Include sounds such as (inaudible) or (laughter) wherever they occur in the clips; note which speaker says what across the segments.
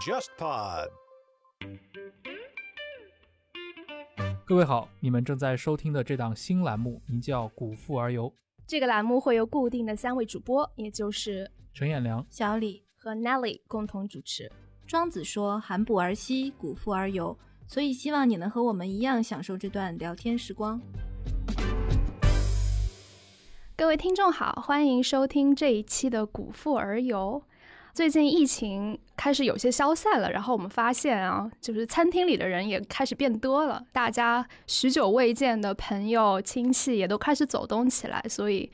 Speaker 1: JustPod。
Speaker 2: 各位好，你们正在收听的这档新栏目名叫《古富而游》，
Speaker 3: 这个栏目会由固定的三位主播，也就是
Speaker 2: 陈彦良、
Speaker 4: 小李
Speaker 3: 和 Nelly 共同主持。
Speaker 4: 庄子说：“含哺而息，古富而游。”所以希望你能和我们一样享受这段聊天时光。
Speaker 3: 各位听众好，欢迎收听这一期的《古富而游》。最近疫情开始有些消散了，然后我们发现啊，就是餐厅里的人也开始变多了，大家许久未见的朋友亲戚也都开始走动起来，所以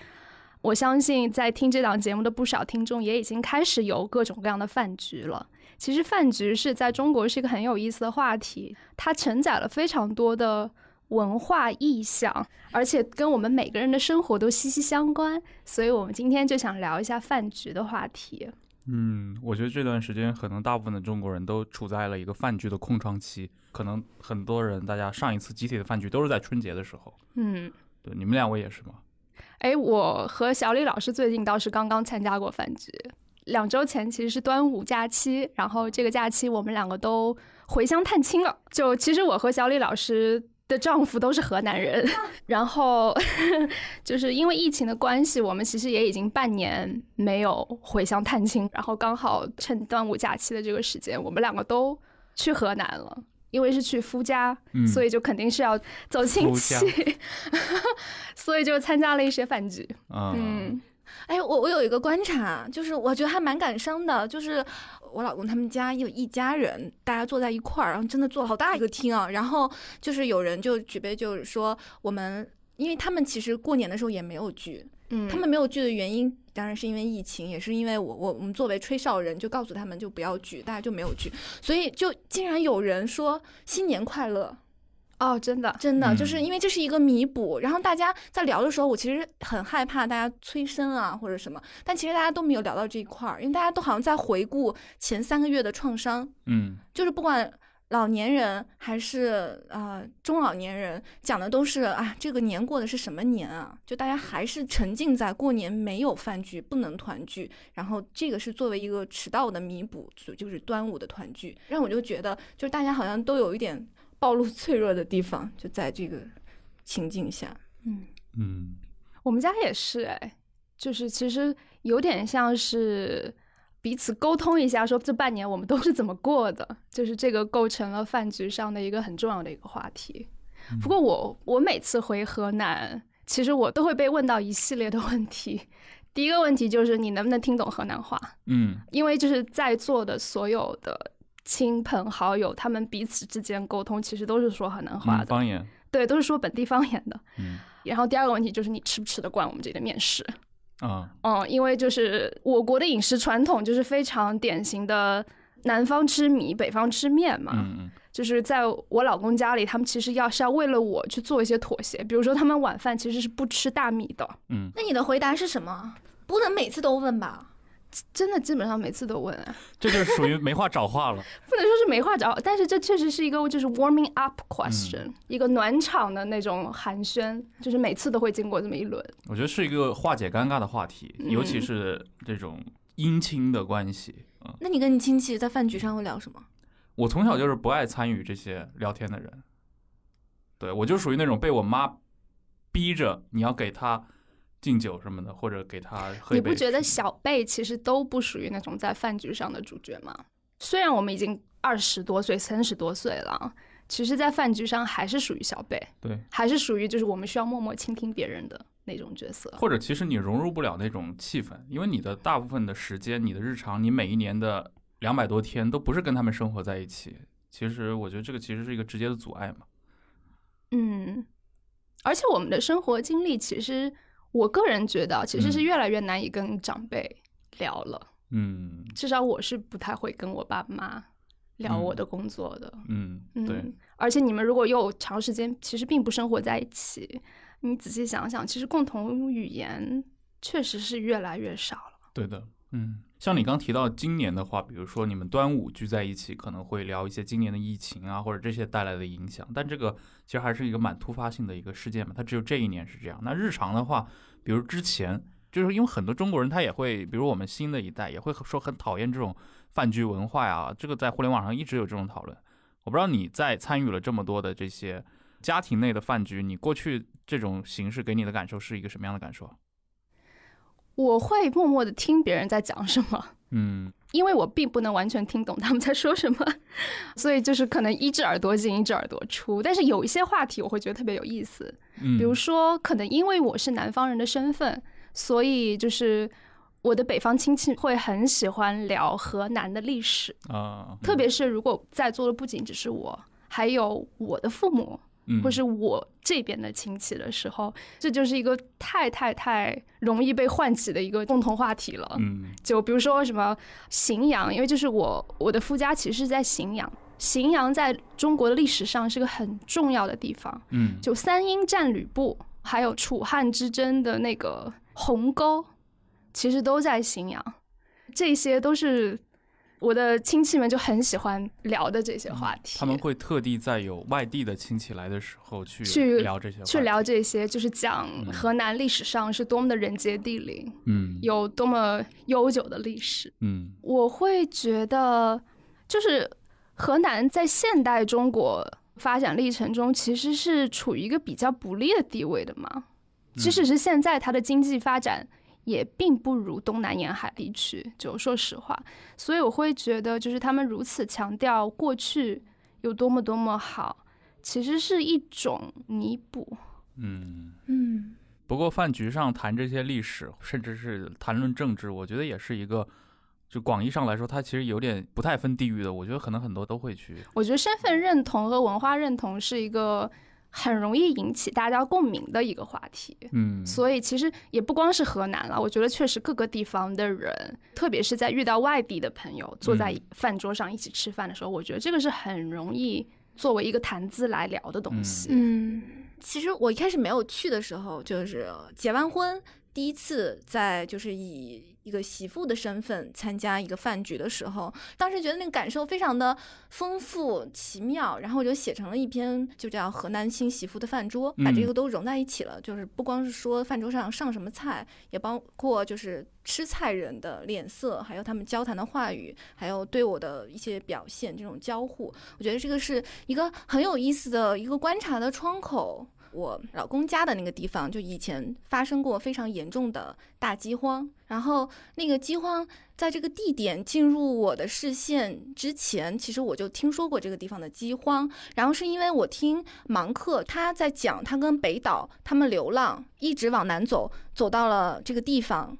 Speaker 3: 我相信在听这档节目的不少听众也已经开始有各种各样的饭局了。其实饭局是在中国是一个很有意思的话题，它承载了非常多的文化意象，而且跟我们每个人的生活都息息相关，所以我们今天就想聊一下饭局的话题。
Speaker 2: 嗯，我觉得这段时间可能大部分的中国人都处在了一个饭局的空窗期，可能很多人大家上一次集体的饭局都是在春节的时候。
Speaker 3: 嗯，
Speaker 2: 对，你们两位也是吗？
Speaker 3: 哎，我和小李老师最近倒是刚刚参加过饭局，两周前其实是端午假期，然后这个假期我们两个都回乡探亲了。就其实我和小李老师。的丈夫都是河南人，(laughs) 然后 (laughs) 就是因为疫情的关系，我们其实也已经半年没有回乡探亲，然后刚好趁端午假期的这个时间，我们两个都去河南了，因为是去夫家，所以就肯定是要走亲戚，(laughs) 所以就参加了一些饭局，嗯。
Speaker 4: 哎，我我有一个观察，就是我觉得还蛮感伤的，就是我老公他们家有一家人，大家坐在一块儿，然后真的坐了好大一个厅啊，然后就是有人就举杯，就是说我们，因为他们其实过年的时候也没有聚，
Speaker 3: 嗯，
Speaker 4: 他们没有聚的原因当然是因为疫情，也是因为我我我们作为吹哨人就告诉他们就不要聚，大家就没有聚，所以就竟然有人说新年快乐。
Speaker 3: 哦，真的，
Speaker 4: 真的，就是因为这是一个弥补。然后大家在聊的时候，我其实很害怕大家催生啊或者什么，但其实大家都没有聊到这一块儿，因为大家都好像在回顾前三个月的创伤。
Speaker 2: 嗯，
Speaker 4: 就是不管老年人还是啊中老年人，讲的都是啊这个年过的是什么年啊？就大家还是沉浸在过年没有饭局、不能团聚，然后这个是作为一个迟到的弥补，就是端午的团聚，让我就觉得，就是大家好像都有一点。暴露脆弱的地方，就在这个情境下。
Speaker 3: 嗯
Speaker 2: 嗯，
Speaker 3: 我们家也是哎，就是其实有点像是彼此沟通一下，说这半年我们都是怎么过的，就是这个构成了饭局上的一个很重要的一个话题。不过我我每次回河南，其实我都会被问到一系列的问题。第一个问题就是你能不能听懂河南话？
Speaker 2: 嗯，
Speaker 3: 因为就是在座的所有的。亲朋好友，他们彼此之间沟通，其实都是说河南话的
Speaker 2: 方言，
Speaker 3: 对，都是说本地方言的。
Speaker 2: 嗯，
Speaker 3: 然后第二个问题就是你吃不吃得惯我们这里的面食
Speaker 2: 啊？
Speaker 3: 嗯，因为就是我国的饮食传统就是非常典型的南方吃米，北方吃面嘛。
Speaker 2: 嗯嗯，
Speaker 3: 就是在我老公家里，他们其实要是要为了我去做一些妥协，比如说他们晚饭其实是不吃大米的。
Speaker 2: 嗯，
Speaker 4: 那你的回答是什么？不能每次都问吧？
Speaker 3: 真的基本上每次都问啊，
Speaker 2: 这就是属于没话找话了。(laughs)
Speaker 3: 不能说是没话找，但是这确实是一个就是 warming up question，一个暖场的那种寒暄，就是每次都会经过这么一轮。
Speaker 2: 我觉得是一个化解尴尬的话题，尤其是这种姻亲的关系
Speaker 4: 嗯。那你跟你亲戚在饭局上会聊什么？
Speaker 2: 我从小就是不爱参与这些聊天的人，对我就属于那种被我妈逼着你要给他。敬酒什么的，或者给他喝一杯
Speaker 3: 你不觉得小辈其实都不属于那种在饭局上的主角吗？虽然我们已经二十多岁、三十多岁了，其实，在饭局上还是属于小辈，
Speaker 2: 对，
Speaker 3: 还是属于就是我们需要默默倾听别人的那种角色。
Speaker 2: 或者，其实你融入不了那种气氛，因为你的大部分的时间、你的日常、你每一年的两百多天都不是跟他们生活在一起。其实，我觉得这个其实是一个直接的阻碍嘛。
Speaker 3: 嗯，而且我们的生活经历其实。我个人觉得，其实是越来越难以跟长辈聊了。
Speaker 2: 嗯，
Speaker 3: 至少我是不太会跟我爸妈聊我的工作的。
Speaker 2: 嗯，对。
Speaker 3: 而且你们如果又长时间其实并不生活在一起，你仔细想想，其实共同语言确实是越来越少了。
Speaker 2: 对的，嗯。像你刚提到今年的话，比如说你们端午聚在一起，可能会聊一些今年的疫情啊，或者这些带来的影响。但这个其实还是一个蛮突发性的一个事件嘛，它只有这一年是这样。那日常的话，比如之前就是因为很多中国人他也会，比如我们新的一代也会说很讨厌这种饭局文化呀，这个在互联网上一直有这种讨论。我不知道你在参与了这么多的这些家庭内的饭局，你过去这种形式给你的感受是一个什么样的感受？
Speaker 3: 我会默默的听别人在讲什么，
Speaker 2: 嗯。
Speaker 3: 因为我并不能完全听懂他们在说什么，所以就是可能一只耳朵进一只耳朵出。但是有一些话题我会觉得特别有意思，
Speaker 2: 嗯，
Speaker 3: 比如说可能因为我是南方人的身份，所以就是我的北方亲戚会很喜欢聊河南的历史，
Speaker 2: 啊，
Speaker 3: 特别是如果在座的不仅只是我，还有我的父母，
Speaker 2: 嗯
Speaker 3: 或是我这边的亲戚的时候，这就是一个太太太容易被唤起的一个共同话题了。
Speaker 2: 嗯
Speaker 3: 就比如说什么荥阳，因为就是我我的夫家其实是在荥阳，荥阳在中国的历史上是个很重要的地方。
Speaker 2: 嗯
Speaker 3: 就三英战吕布，还有楚汉之争的那个鸿沟，其实都在荥阳。这些都是我的亲戚们就很喜欢聊的这些话题。
Speaker 2: 他们会特地在有外地的亲戚来的时候去
Speaker 3: 去
Speaker 2: 聊这些
Speaker 3: 去聊这些，就是讲
Speaker 2: 嗯
Speaker 3: 河南历史上是多么的人杰地灵，
Speaker 2: 嗯
Speaker 3: 有多么悠久的历史。
Speaker 2: 嗯
Speaker 3: 我会觉得，就是河南在现代中国发展历程中，其实是处于一个比较不利的地位的嘛。即使是现在，它的经济发展也并不如东南沿海地区，就说实话。所以我会觉得，就是他们如此强调过去有多么多么好，其实是一种弥补。
Speaker 2: 嗯。
Speaker 4: 嗯
Speaker 2: 不过饭局上谈这些历史，甚至是谈论政治，我觉得也是一个，就广义上来说，它其实有点不太分地域的。我觉得可能很多都会去，
Speaker 3: 我觉得身份认同和文化认同是一个很容易引起大家共鸣的一个话题。
Speaker 2: 嗯，
Speaker 3: 所以其实也不光是河南了，我觉得确实各个地方的人，特别是在遇到外地的朋友，坐在
Speaker 2: 嗯
Speaker 3: 饭桌上一起吃饭的时候，我觉得这个是很容易作为一个谈资来聊的东西。
Speaker 4: 嗯，其实我一开始没有去的时候，就是结完婚第一次在就是以一个媳妇的身份参加一个饭局的时候，当时觉得那个感受非常的丰富奇妙，然后我就写成了一篇，就叫《河南新媳妇的饭桌》，把这
Speaker 2: 嗯
Speaker 4: 个都融在一起了。就是不光是说饭桌上上什么菜，也包括就是吃菜人的脸色，还有他们交谈的话语，还有对我的一些表现这种交互，我觉得这个是一个很有意思的一个观察的窗口。我老公家的那个地方，就以前发生过非常严重的大饥荒，然后那个饥荒在这个地点进入我的视线之前，其实我就听说过这个地方的饥荒，然后是因为我听芒克他在讲，他跟北岛他们流浪，一直往南走，走到了这个地方，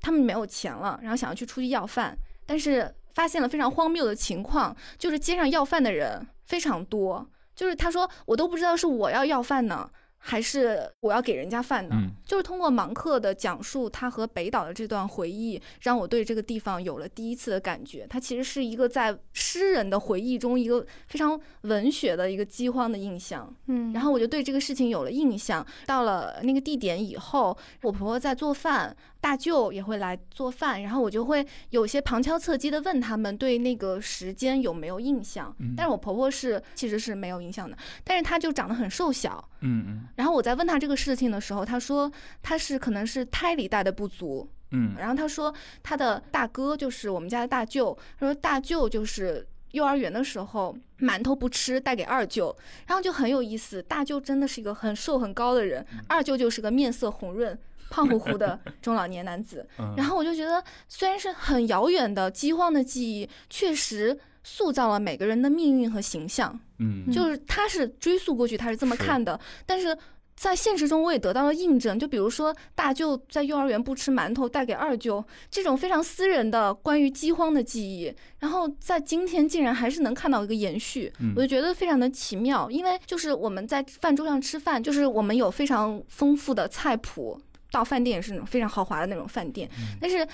Speaker 4: 他们没有钱了，然后想要去出去要饭，但是发现了非常荒谬的情况，就是街上要饭的人非常多，就是他说我都不知道是我要要饭呢，还是我要给人家饭呢。
Speaker 2: 嗯
Speaker 4: 就是通过芒克的讲述，他和北岛的这段回忆，让我对这个地方有了第一次的感觉。它其实是一个在诗人的回忆中一个非常文学的一个饥荒的印象。
Speaker 3: 嗯
Speaker 4: 然后我就对这个事情有了印象。到了那个地点以后，我婆婆在做饭，大舅也会来做饭，然后我就会有些旁敲侧击的问他们对那个时间有没有印象。
Speaker 2: 嗯
Speaker 4: 但是我婆婆是其实是没有印象的，但是她就长得很瘦小。
Speaker 2: 嗯嗯
Speaker 4: 然后我在问她这个事情的时候，她说她是可能是胎里带的不足，
Speaker 2: 嗯
Speaker 4: 然后她说她的大哥就是我们家的大舅，她说大舅就是幼儿园的时候馒头不吃带给二舅，然后就很有意思。大舅真的是一个很瘦很高的人，二舅就是个面色红润。胖乎乎的中老年男子，(laughs)
Speaker 2: 嗯，
Speaker 4: 然后我就觉得，虽然是很遥远的饥荒的记忆，确实塑造了每个人的命运和形象。
Speaker 2: 嗯
Speaker 4: 就是他是追溯过去，他是这么看的，但是在现实中我也得到了印证。就比如说大舅在幼儿园不吃馒头带给二舅这种非常私人的关于饥荒的记忆，然后在今天竟然还是能看到一个延续，
Speaker 2: 嗯
Speaker 4: 我就觉得非常的奇妙。因为就是我们在饭桌上吃饭，就是我们有非常丰富的菜谱，到饭店也是那种非常豪华的那种饭店，但是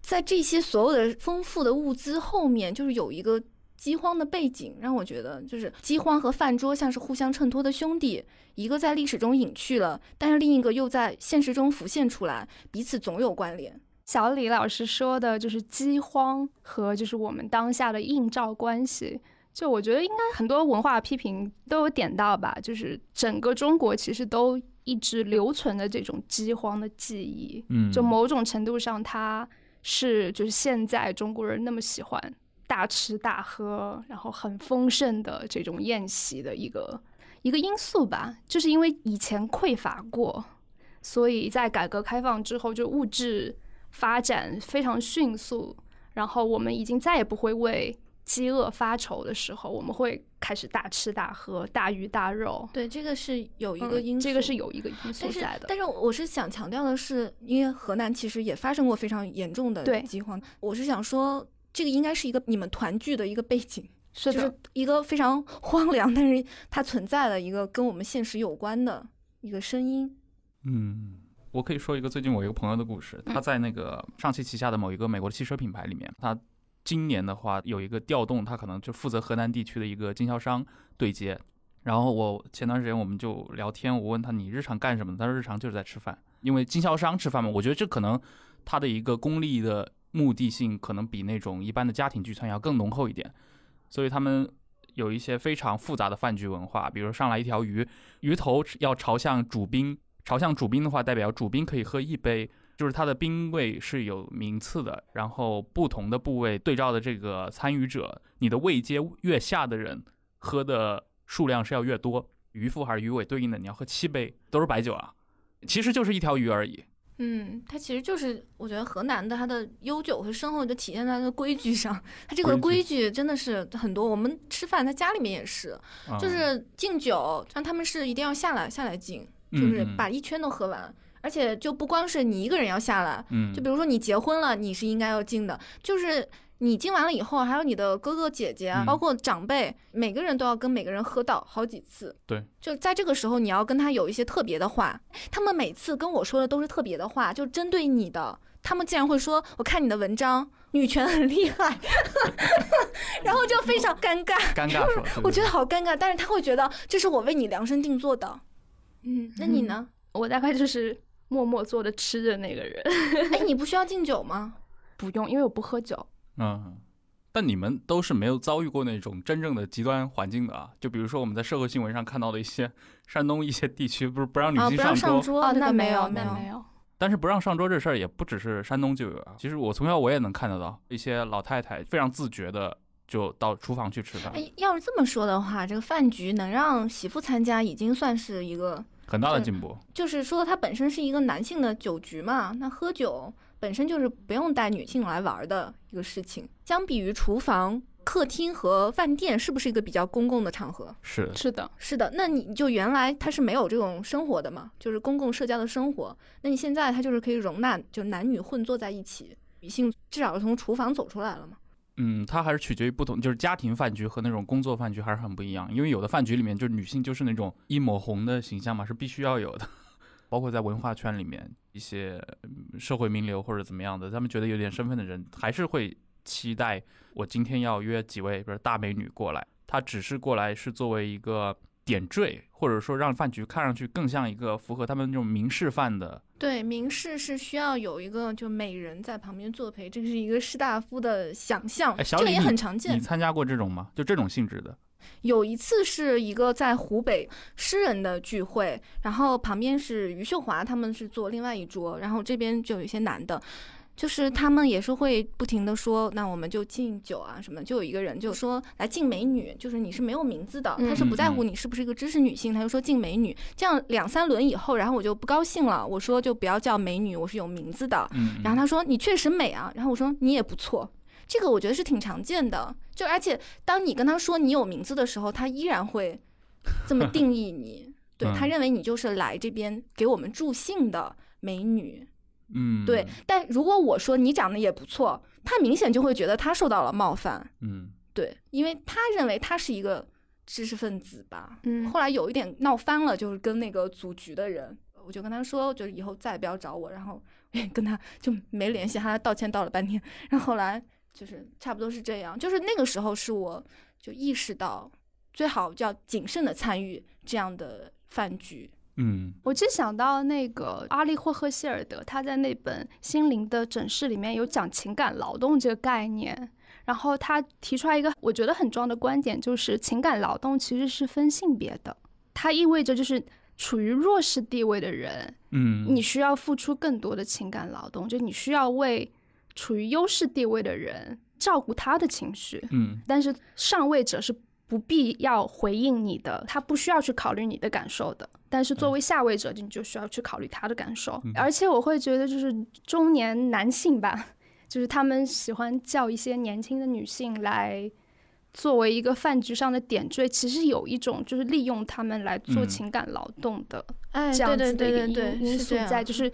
Speaker 4: 在这些所有的丰富的物资后面，就是有一个饥荒的背景，让我觉得就是饥荒和饭桌像是互相衬托的兄弟，一个在历史中隐去了，但是另一个又在现实中浮现出来，彼此总有关联。
Speaker 3: 小李老师说的就是饥荒和就是我们当下的映照关系。就我觉得应该很多文化批评都有点到吧，就是整个中国其实都一直留存的这种饥荒的记忆。
Speaker 2: 嗯，
Speaker 3: 就某种程度上，它是就是现在中国人那么喜欢大吃大喝，然后很丰盛的这种宴席的一个一个因素吧。就是因为以前匮乏过，所以在改革开放之后，就物质发展非常迅速，然后我们已经再也不会为饥饿发愁的时候，我们会开始大吃大喝、大鱼大肉。
Speaker 4: 对，这个是有一个
Speaker 3: 嗯
Speaker 4: 因素，
Speaker 3: 这个是有一个因素在的。
Speaker 4: 但是我是想强调的是，因为河南其实也发生过非常严重的饥荒，我是想说，这个应该是一个你们团聚的一个背景，
Speaker 3: 是的，
Speaker 4: 就是一个非常 (laughs) 荒凉，但是它存在的一个跟我们现实有关的一个声音。
Speaker 2: 嗯，我可以说一个最近我一个朋友的故事，他在那个上汽旗下的某一个美国的汽车品牌里面，他今年的话有一个调动，他可能就负责河南地区的一个经销商对接。然后我前段时间我们就聊天，我问他你日常干什么？他说日常就是在吃饭，因为经销商吃饭嘛。我觉得这可能他的一个功利的目的性，可能比那种一般的家庭聚餐要更浓厚一点，所以他们有一些非常复杂的饭局文化，比如上来一条鱼，鱼头要朝向主宾，朝向主宾的话，代表主宾可以喝一杯，就是它的宾位是有名次的，然后不同的部位对照的这个参与者，你的位阶越下的人喝的数量是要越多，鱼腹还是鱼尾对应的，你要喝七杯，都是白酒啊，其实就是一条鱼而已。
Speaker 4: 嗯，它其实就是我觉得河南的它的悠久和深厚就体现在它的规矩上，它这个
Speaker 2: 规
Speaker 4: 规矩真的是很多。我们吃饭在家里面也是，
Speaker 2: 啊
Speaker 4: 就是敬酒，像他们是一定要下来下来敬，就
Speaker 2: 嗯
Speaker 4: 是把一圈都喝完。而且就不光是你一个人要下来，
Speaker 2: 嗯，
Speaker 4: 就比如说你结婚了，你是应该要敬的，就是你敬完了以后，还有你的哥哥姐姐包括长辈，每个人都要跟每个人喝到好几次。
Speaker 2: 对，
Speaker 4: 就在这个时候，你要跟他有一些特别的话。他们每次跟我说的都是特别的话，就针对你的。他们竟然会说：“我看你的文章，女权很厉害。(laughs) ”然后就非常尴尬，
Speaker 2: 尴尬
Speaker 4: 我觉
Speaker 2: 得
Speaker 4: 得好尴尬。但是他会觉得这是我为你量身定做的。嗯，那你呢？
Speaker 3: 我大概就是默默坐着吃的那个人，(laughs)
Speaker 4: 哎，你不 (laughs) 需要敬酒吗？
Speaker 3: 不用，因为我不喝酒。
Speaker 2: 嗯。但你们都是没有遭遇过那种真正的极端环境的啊，就比如说我们在社会新闻上看到的一些山东一些地区，不是不让女
Speaker 4: 啊，
Speaker 2: 性
Speaker 4: 不让上
Speaker 2: 桌，
Speaker 4: 桌，
Speaker 3: 哦，
Speaker 4: 那没有，
Speaker 3: 没那
Speaker 4: 没
Speaker 3: 没有。
Speaker 2: 但是不让上桌这事儿也不只是山东就有啊。其实我从小我也能看得到一些老太太非常自觉的就到厨房去吃饭，
Speaker 4: 哎，要是这么说的话，这个饭局能让媳妇参加，已经算是一个，
Speaker 2: 很大的进步。
Speaker 4: 就是说它本身是一个男性的酒局嘛，那喝酒本身就是不用带女性来玩的一个事情。相比于厨房、客厅和饭店，是不是一个比较公共的场合？
Speaker 2: 是，
Speaker 3: 是的，
Speaker 4: 是的，那你就原来它是没有这种生活的嘛，就是公共社交的生活。那你现在它就是可以容纳，就男女混坐在一起，女性至少是从厨房走出来了嘛。
Speaker 2: 嗯，它还是取决于不同，就是家庭饭局和那种工作饭局还是很不一样。因为有的饭局里面，就是女性就是那种一抹红的形象嘛，是必须要有的。(laughs) 包括在文化圈里面，一些社会名流或者怎么样的，他们觉得有点身份的人，还是会期待我今天要约几位，比如大美女过来。她只是过来是作为一个点缀，或者说让饭局看上去更像一个符合他们这种明示饭的。
Speaker 4: 对，明示是需要有一个就美人在旁边作陪，这是一个士大夫的想象，
Speaker 2: 哎，小
Speaker 4: 这个也，很常见
Speaker 2: 你。参加过这种吗？就这种性质的？
Speaker 4: 有一次是一个在湖北诗人的聚会，然后旁边是余秀华，他们是坐另外一桌，然后这边就有一些男的。就是他们也是会不停的说，那我们就敬酒啊什么，就有一个人就说来敬美女，就是你是没有名字的，
Speaker 3: 嗯
Speaker 4: 他是不在乎你是不是一个知识女性，他就说敬美女。这样两三轮以后，然后我就不高兴了，我说就不要叫美女，我是有名字的。
Speaker 2: 嗯，
Speaker 4: 然后他说你确实美啊，然后我说你也不错，这个我觉得是挺常见的。就而且当你跟他说你有名字的时候，他依然会这么定义你，(laughs) 对
Speaker 2: 嗯
Speaker 4: 他认为你就是来这边给我们助兴的美女。
Speaker 2: 嗯，
Speaker 4: 对，但如果我说你长得也不错，他明显就会觉得他受到了冒犯。
Speaker 2: 嗯
Speaker 4: 对，因为他认为他是一个知识分子吧。
Speaker 3: 嗯
Speaker 4: 后来有一点闹翻了，就是跟那个组局的人，我就跟他说，就是以后再也不要找我，然后也跟他就没联系，他道歉道了半天，然后后来就是差不多是这样，就是那个时候是我就意识到，最好要谨慎的参与这样的饭局。
Speaker 2: 嗯。
Speaker 3: 我就想到那个阿利霍赫希尔德，他在那本《心灵的诊室》里面有讲情感劳动这个概念，然后他提出来一个我觉得很重要的观点，就是情感劳动其实是分性别的，它意味着就是处于弱势地位的人，
Speaker 2: 嗯，
Speaker 3: 你需要付出更多的情感劳动，就你需要为处于优势地位的人照顾他的情绪。
Speaker 2: 嗯。
Speaker 3: 但是上位者是不必要回应你的，他不需要去考虑你的感受的。但是作为下位者，你就需要去考虑他的感受。
Speaker 2: 嗯
Speaker 3: 而且我会觉得，就是中年男性吧，就是他们喜欢叫一些年轻的女性来作为一个饭局上的点缀，其实有一种就是利用他们来做
Speaker 2: 嗯
Speaker 3: 情感劳动的
Speaker 4: 哎，
Speaker 3: 这样子的一个因
Speaker 4: 对对对对，
Speaker 3: 因
Speaker 4: 是这样
Speaker 3: 素在，就是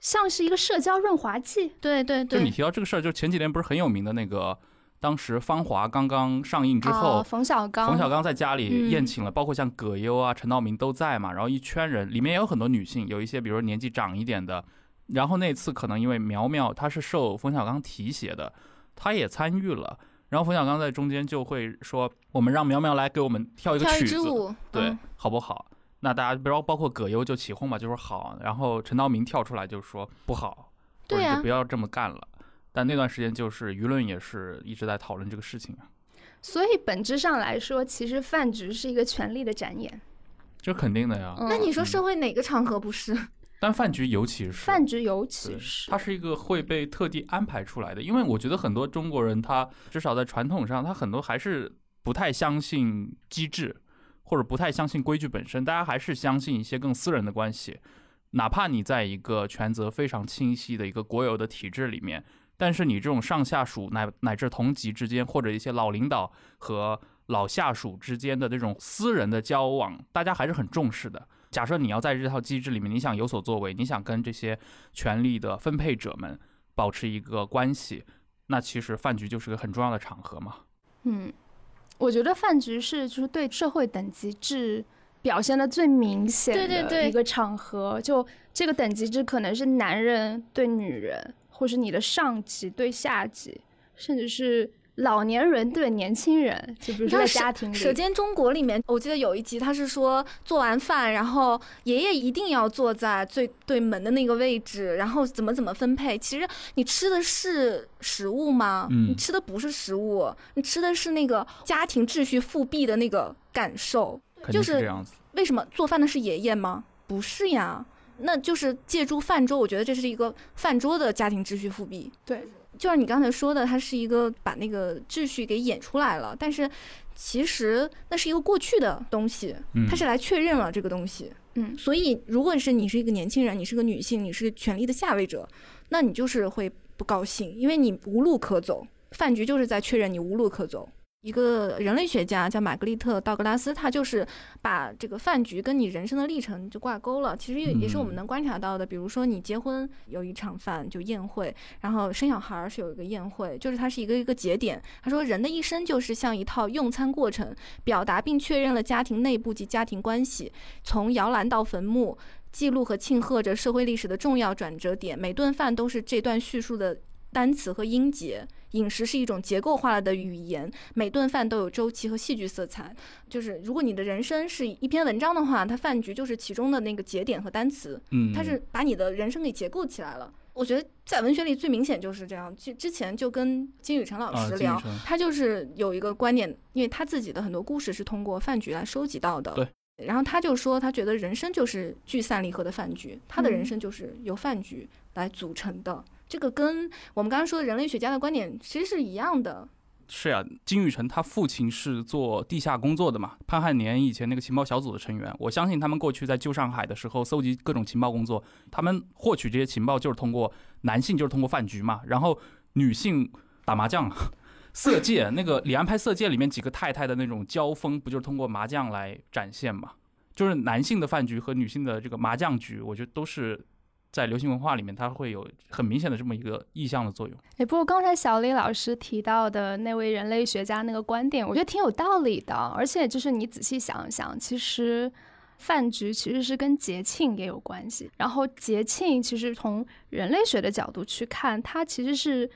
Speaker 3: 像是一个社交润滑剂。
Speaker 4: 对对对
Speaker 2: 就你，提到这个事儿，就前几年不是很有名的那个，当时《芳华》刚刚上映之后，
Speaker 3: 啊冯小刚，
Speaker 2: 冯小刚在家里
Speaker 4: 嗯
Speaker 2: 宴请了，包括像葛优啊、陈道明都在嘛，然后一圈人，里面也有很多女性，有一些比如说年纪长一点的。然后那次可能因为苗苗她是受冯小刚提携的，她也参与了。然后冯小刚在中间就会说：“我们让苗苗来给我们跳一个曲子，
Speaker 4: 舞，
Speaker 2: 对，
Speaker 4: 嗯
Speaker 2: 好不好？”那大家包包括葛优就起哄嘛，就说好。然后陈道明跳出来就说不好，或
Speaker 4: 对啊
Speaker 2: 就不要这么干了。但那段时间就是舆论也是一直在讨论这个事情啊，
Speaker 3: 所以本质上来说，其实饭局是一个权力的展演。
Speaker 2: 这肯定的呀。
Speaker 3: 嗯
Speaker 4: 那你说社会哪个场合不是？(laughs)
Speaker 2: 但饭局尤其是
Speaker 3: 饭局尤其是
Speaker 2: 它是一个会被特地安排出来的，因为我觉得很多中国人他至少在传统上，他很多还是不太相信机制，或者不太相信规矩本身，大家还是相信一些更私人的关系。哪怕你在一个权责非常清晰的一个国有的体制里面，但是你这种上下属乃乃至同级之间，或者一些老领导和老下属之间的这种私人的交往，大家还是很重视的。假设你要在这套机制里面，你想有所作为，你想跟这些权力的分配者们保持一个关系，那其实饭局就是个很重要的场合嘛。
Speaker 3: 嗯，我觉得饭局是就是对社会等级制表现的最明显的一个场合。就这个等级制可能是男人对女人，或是你的上级对下级，甚至是老年人对年轻人。就比如说在家庭里，
Speaker 4: 舌尖中国》里面，我记得有一集，他是说做完饭，然后爷爷一定要坐在最对门的那个位置，然后怎么怎么分配。其实你吃的是食物吗？
Speaker 2: 嗯
Speaker 4: 你吃的不是食物，你吃的是那个家庭秩序复辟的那个感受。就是
Speaker 2: 是这样子。
Speaker 4: 为什么做饭的是爷爷吗？不是呀，那就是借助饭桌，我觉得这是一个饭桌的家庭秩序复辟。
Speaker 3: 对，
Speaker 4: 就像你刚才说的，它是一个把那个秩序给演出来了，但是其实那是一个过去的东西，
Speaker 2: 嗯
Speaker 4: 它是来确认了这个东西。
Speaker 3: 嗯
Speaker 4: 所以如果是你是一个年轻人，你是个女性，你是权力的下位者，那你就是会不高兴，因为你无路可走。饭局就是在确认你无路可走。一个人类学家叫玛格丽特·道格拉斯，他就是把这个饭局跟你人生的历程就挂钩了。其实也也是我们
Speaker 2: 嗯
Speaker 4: 能观察到的，比如说你结婚有一场饭就宴会，然后生小孩儿是有一个宴会，就是它是一个一个节点。他说人的一生就是像一套用餐过程，表达并确认了家庭内部及家庭关系，从摇篮到坟墓，记录和庆贺着社会历史的重要转折点。每顿饭都是这段叙述的单词和音节。饮食是一种结构化了的语言，每顿饭都有周期和戏剧色彩。就是如果你的人生是一篇文章的话，它饭局就是其中的那个节点和单词，
Speaker 2: 嗯，
Speaker 4: 它是把你的人生给结构起来了。我觉得在文学里最明显就是这样。就之前就跟金宇澄老
Speaker 2: 啊
Speaker 4: 师聊，他就是有一个观点，因为他自己的很多故事是通过饭局来收集到的。
Speaker 2: 对。
Speaker 4: 然后他就说，他觉得人生就是聚散离合的饭局，他的人
Speaker 3: 嗯
Speaker 4: 生就是由饭局来组成的。这个跟我们刚刚说的人类学家的观点其实是一样的。
Speaker 2: 是呀、金宇澄他父亲是做地下工作的嘛，潘汉年以前那个情报小组的成员，我相信他们过去在旧上海的时候搜集各种情报工作，他们获取这些情报就是通过男性就是通过饭局嘛，然后女性打麻将。色戒那个李安拍《色戒》里面几个太太的那种交锋，不就是通过麻将来展现嘛？就是男性的饭局和女性的这个麻将局，我觉得都是在流行文化里面，它会有很明显的这么一个意象的作用。
Speaker 3: 哎，不过刚才小李老师提到的那位人类学家那个观点，我觉得挺有道理的。而且就是你仔细想一想，其实饭局其实是跟节庆也有关系。然后节庆其实从人类学的角度去看，它其实是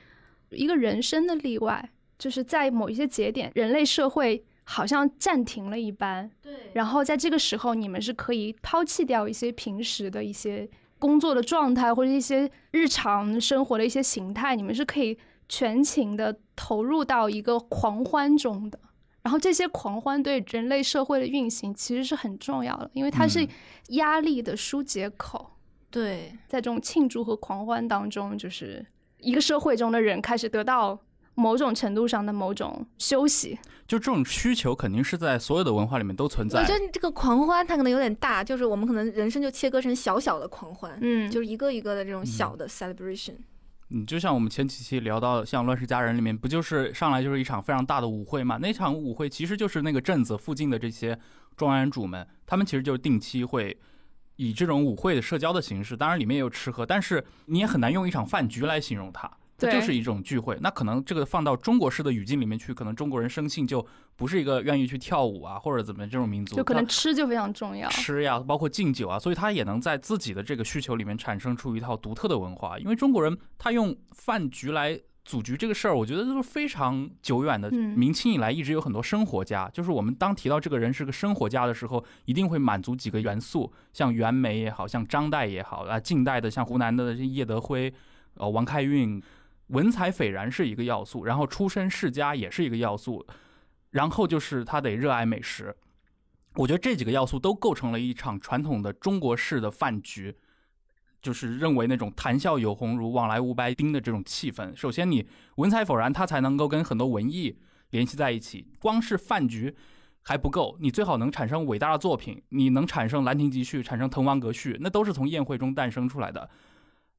Speaker 3: 一个人生的例外，就是在某一些节点，人类社会好像暂停了一般。
Speaker 4: 对
Speaker 3: 然后在这个时候，你们是可以抛弃掉一些平时的一些工作的状态，或者一些日常生活的一些形态，你们是可以全情的投入到一个狂欢中的。然后这些狂欢对人类社会的运行其实是很重要的，因为它是
Speaker 2: 嗯
Speaker 3: 压力的疏解口。
Speaker 4: 对，
Speaker 3: 在这种庆祝和狂欢当中，就是一个社会中的人开始得到某种程度上的某种休息。
Speaker 2: 就这种需求肯定是在所有的文化里面都存在
Speaker 4: 我觉。得这个狂欢它可能有点大，就是我们可能人生就切割成小小的狂欢，
Speaker 3: 嗯，
Speaker 4: 就是一个一个的这种小的 celebration。
Speaker 2: 嗯，就像我们前几期聊到，像《乱世佳人》里面，不就是上来就是一场非常大的舞会嘛？那场舞会其实就是那个镇子附近的这些庄园主们，他们其实就是定期会以这种舞会的社交的形式，当然里面也有吃喝，但是你也很难用一场饭局来形容它，它就是一种聚会。那可能这个放到中国式的语境里面去，可能中国人生性就不是一个愿意去跳舞啊或者怎么这种民族，
Speaker 3: 就可能吃就非常重要。
Speaker 2: 吃呀，包括敬酒啊，所以他也能在自己的这个需求里面产生出一套独特的文化。因为中国人他用饭局来组局这个事儿，我觉得都是非常久远的。
Speaker 3: 嗯
Speaker 2: 明清以来一直有很多生活家，就是我们当提到这个人是个生活家的时候，一定会满足几个元素，像袁枚也好像张岱也好啊，近代的像湖南的叶德辉、呃王开运，文采斐然是一个要素，然后出身世家也是一个要素，然后就是他得热爱美食。我觉得这几个要素都构成了一场传统的中国式的饭局，就是认为那种谈笑有鸿儒，往来无白丁的这种气氛。首先，你文采斐然，它才能够跟很多文艺联系在一起。光是饭局还不够，你最好能产生伟大的作品，你能产生《兰亭集序》，产生《滕王阁序》，那都是从宴会中诞生出来的。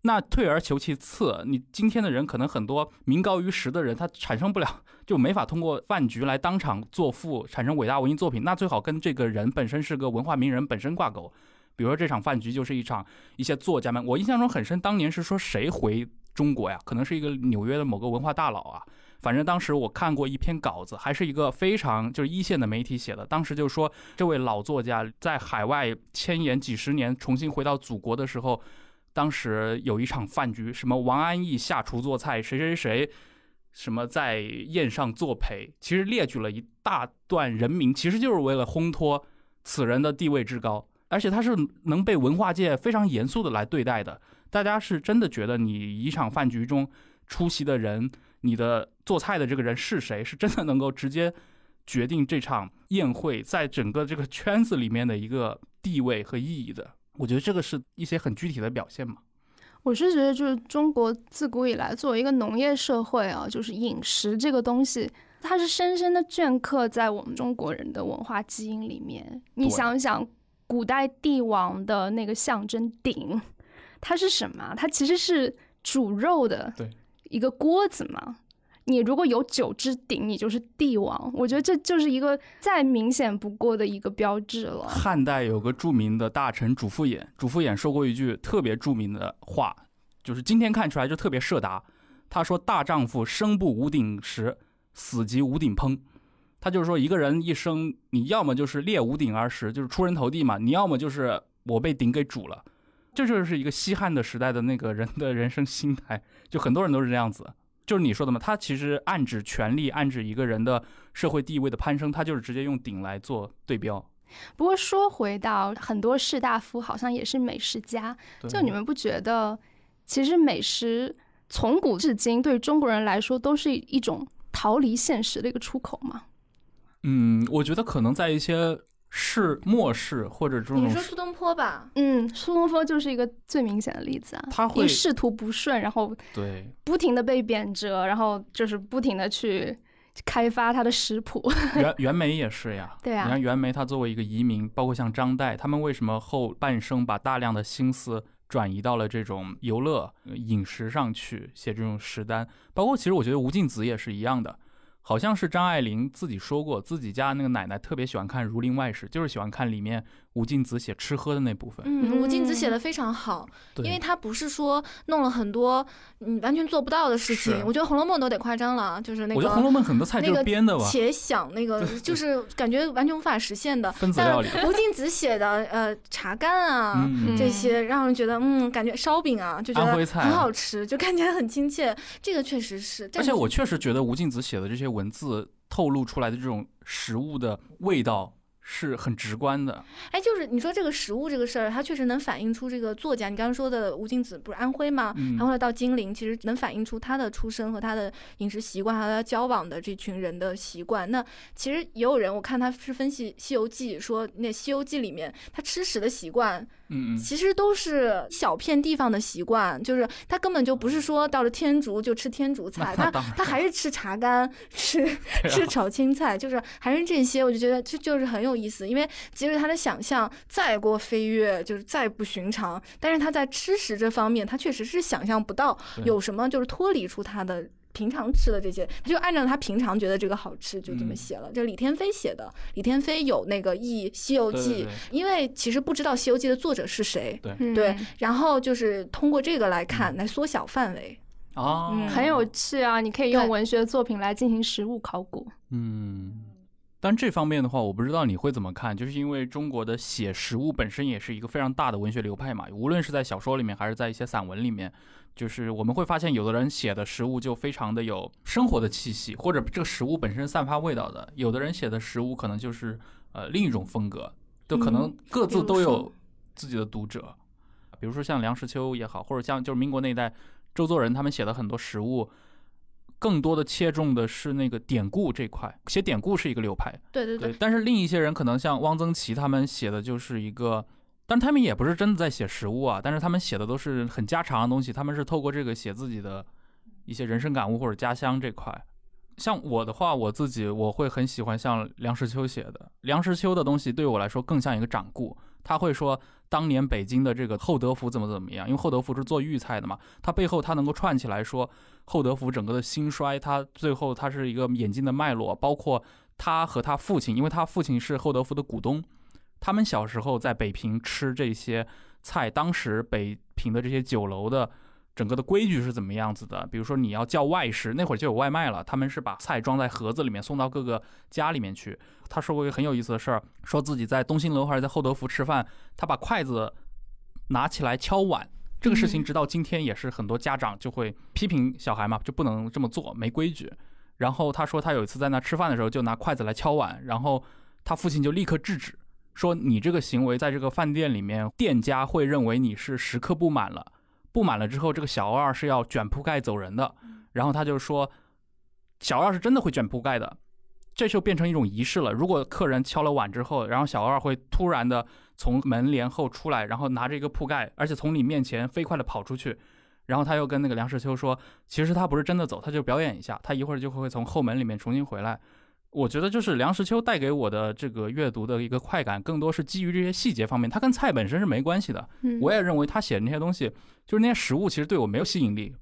Speaker 2: 那退而求其次，你今天的人可能很多名高于实的人，他产生不了，就没法通过饭局来当场作赋，产生伟大文艺作品。那最好跟这个人本身是个文化名人本身挂钩。比如说这场饭局就是一场一些作家们，我印象中很深，当年是说谁回中国呀？可能是一个纽约的某个文化大佬啊。反正当时我看过一篇稿子，还是一个非常就是一线的媒体写的。当时就说这位老作家在海外迁延几十年，重新回到祖国的时候，当时有一场饭局，什么王安忆下厨做菜，谁谁谁，什么在宴上作陪，其实列举了一大段人名，其实就是为了烘托此人的地位之高，而且他是能被文化界非常严肃的来对待的。大家是真的觉得你一场饭局中出席的人，你的做菜的这个人是谁，是真的能够直接决定这场宴会在整个这个圈子里面的一个地位和意义的。我觉得这个是一些很具体的表现嘛。
Speaker 3: 我是觉得，就是中国自古以来作为一个农业社会啊，就是饮食这个东西，它是深深的镌刻在我们中国人的文化基因里面。你想想，古代帝王的那个象征鼎，它是什么？它其实是煮肉的
Speaker 2: 对
Speaker 3: 一个锅子嘛。你如果有九只鼎，你就是帝王。我觉得这就是一个再明显不过的一个标志了。
Speaker 2: 汉代有个著名的大臣主父偃，主父偃说过一句特别著名的话，就是今天看出来就特别射达。他说：“大丈夫生不无鼎食，死即无鼎烹。”他就是说，一个人一生，你要么就是列无鼎而食，就是出人头地嘛；你要么就是我被鼎给煮了。这就是一个西汉的时代的那个人的人生心态，就很多人都是这样子。就是你说的嘛，他其实暗指权力，暗指一个人的社会地位的攀升，他就是直接用鼎来做对标。
Speaker 3: 不过说回到很多士大夫好像也是美食家，就你们不觉得，其实美食从古至今对中国人来说都是一种逃离现实的一个出口吗？
Speaker 2: 嗯，我觉得可能在一些市末世或者这种
Speaker 4: 你说苏东坡吧，
Speaker 3: 嗯，苏东坡就是一个最明显的例子啊。
Speaker 2: 他会
Speaker 3: 仕途不顺，然后
Speaker 2: 对
Speaker 3: 不停的被贬谪，然后就是不停的去开发他的食谱。(laughs)
Speaker 2: 袁袁枚也是呀。
Speaker 3: 对啊
Speaker 2: 你看袁枚他作为一个移民，包括像张岱，他们为什么后半生把大量的心思转移到了这种游乐、呃饮食上去，写这种食单？包括其实我觉得吴敬梓也是一样的。好像是张爱玲自己说过，自己家那个奶奶特别喜欢看《儒林外史》，就是喜欢看里面吴敬梓写吃喝的那部分。
Speaker 4: 嗯，吴敬梓
Speaker 3: 嗯
Speaker 4: 写的非常好，
Speaker 2: 对，
Speaker 4: 因为他不是说弄了很多你完全做不到的事情。我觉得《红楼梦》都得夸张了，就是那个
Speaker 2: 我觉得《红楼梦》很多菜就是编的吧，
Speaker 4: 且想那个，就是感觉完全无法实现的。(laughs) 但
Speaker 2: 分子料理。
Speaker 4: 吴敬梓写的呃茶干啊。
Speaker 2: 嗯，
Speaker 4: 这些让人觉得，嗯，感觉烧饼啊，就觉得
Speaker 2: 安徽菜
Speaker 4: 很好吃，就看起来很亲切。这个确实是，
Speaker 2: 而且我确实觉得吴敬梓写的这些文字透露出来的这种食物的味道是很直观的。
Speaker 4: 哎，就是你说这个食物这个事儿，它确实能反映出这个作家，你刚刚说的吴敬梓不是安徽吗？
Speaker 2: 嗯
Speaker 4: 然后到金陵，其实能反映出他的出身和他的饮食习惯，还有他交往的这群人的习惯。那其实也有人，我看他是分析《西游记》，说那《西游记》里面他吃食的习惯，
Speaker 2: 嗯嗯，
Speaker 4: 其实都是小片地方的习惯，就是他根本就不是说到了天竺就吃天竺菜，他他还是吃茶干，吃吃炒青菜，就是还是这些，我就觉得这就是很有意思。因为即使他的想象再过飞跃，就是再不寻常，但是他在吃食这方面，他确实是想象不到有什么就是脱离出他的。平常吃的这些，他就按照他平常觉得这个好吃，就这么
Speaker 2: 嗯
Speaker 4: 写了。这李天飞写的，李天飞有那个译《西游记》
Speaker 2: 对对对
Speaker 4: 因为其实不知道《西游记》的作者是谁，
Speaker 3: 嗯
Speaker 4: 对，然后就是通过这个来看，来缩小范围。
Speaker 2: 哦，
Speaker 4: 嗯
Speaker 3: 很有趣啊！你可以用文学作品来进行实物考古。
Speaker 2: 嗯。但这方面的话，我不知道你会怎么看，就是因为中国的写实物本身也是一个非常大的文学流派嘛，无论是在小说里面，还是在一些散文里面，就是我们会发现，有的人写的食物就非常的有生活的气息，或者这个食物本身散发味道的；有的人写的食物可能就是呃另一种风格，就可能
Speaker 4: 嗯
Speaker 2: 各自都有自己的读者。比如说像梁实秋也好，或者像就是民国那一代周作人他们写的很多食物，更多的切中的是那个典故这块，写典故是一个流派，
Speaker 4: 对对
Speaker 2: 对。但是另一些人可能像汪曾祺他们写的就是一个，但他们也不是真的在写实物啊，但是他们写的都是很家常的东西，他们是透过这个写自己的一些人生感悟或者家乡这块。像我的话，我自己我会很喜欢像梁实秋写的，梁实秋的东西对我来说更像一个掌故。他会说当年北京的这个厚德福怎么怎么样，因为厚德福是做豫菜的嘛，他背后他能够串起来说厚德福整个的兴衰，他最后他是一个演进的脉络，包括他和他父亲，因为他父亲是厚德福的股东，他们小时候在北平吃这些菜，当时北平的这些酒楼的整个的规矩是怎么样子的？比如说你要叫外食，那会儿就有外卖了，他们是把菜装在盒子里面送到各个家里面去。他说过一个很有意思的事儿，说自己在东兴楼还是在厚德福吃饭，他把筷子拿起来敲碗。这个事情
Speaker 4: 嗯
Speaker 2: 直到今天也是很多家长就会批评小孩嘛，就不能这么做，没规矩。然后他说他有一次在那吃饭的时候就拿筷子来敲碗，然后他父亲就立刻制止，说你这个行为在这个饭店里面，店家会认为你是食客不满了，不满了之后，这个小二是要卷铺盖走人的。然后他就说，小二是真的会卷铺盖的，这就变成一种仪式了。如果客人敲了碗之后，然后小二会突然的从门帘后出来，然后拿着一个铺盖，而且从你面前飞快的跑出去。然后他又跟那个梁实秋说，其实他不是真的走，他就表演一下，他一会儿就会从后门里面重新回来。我觉得就是梁实秋带给我的这个阅读的一个快感，更多是基于这些细节方面，他跟菜本身是没关系的。
Speaker 3: 嗯，
Speaker 2: 我也认为他写的那些东西，就是那些食物，其实对我没有吸引力。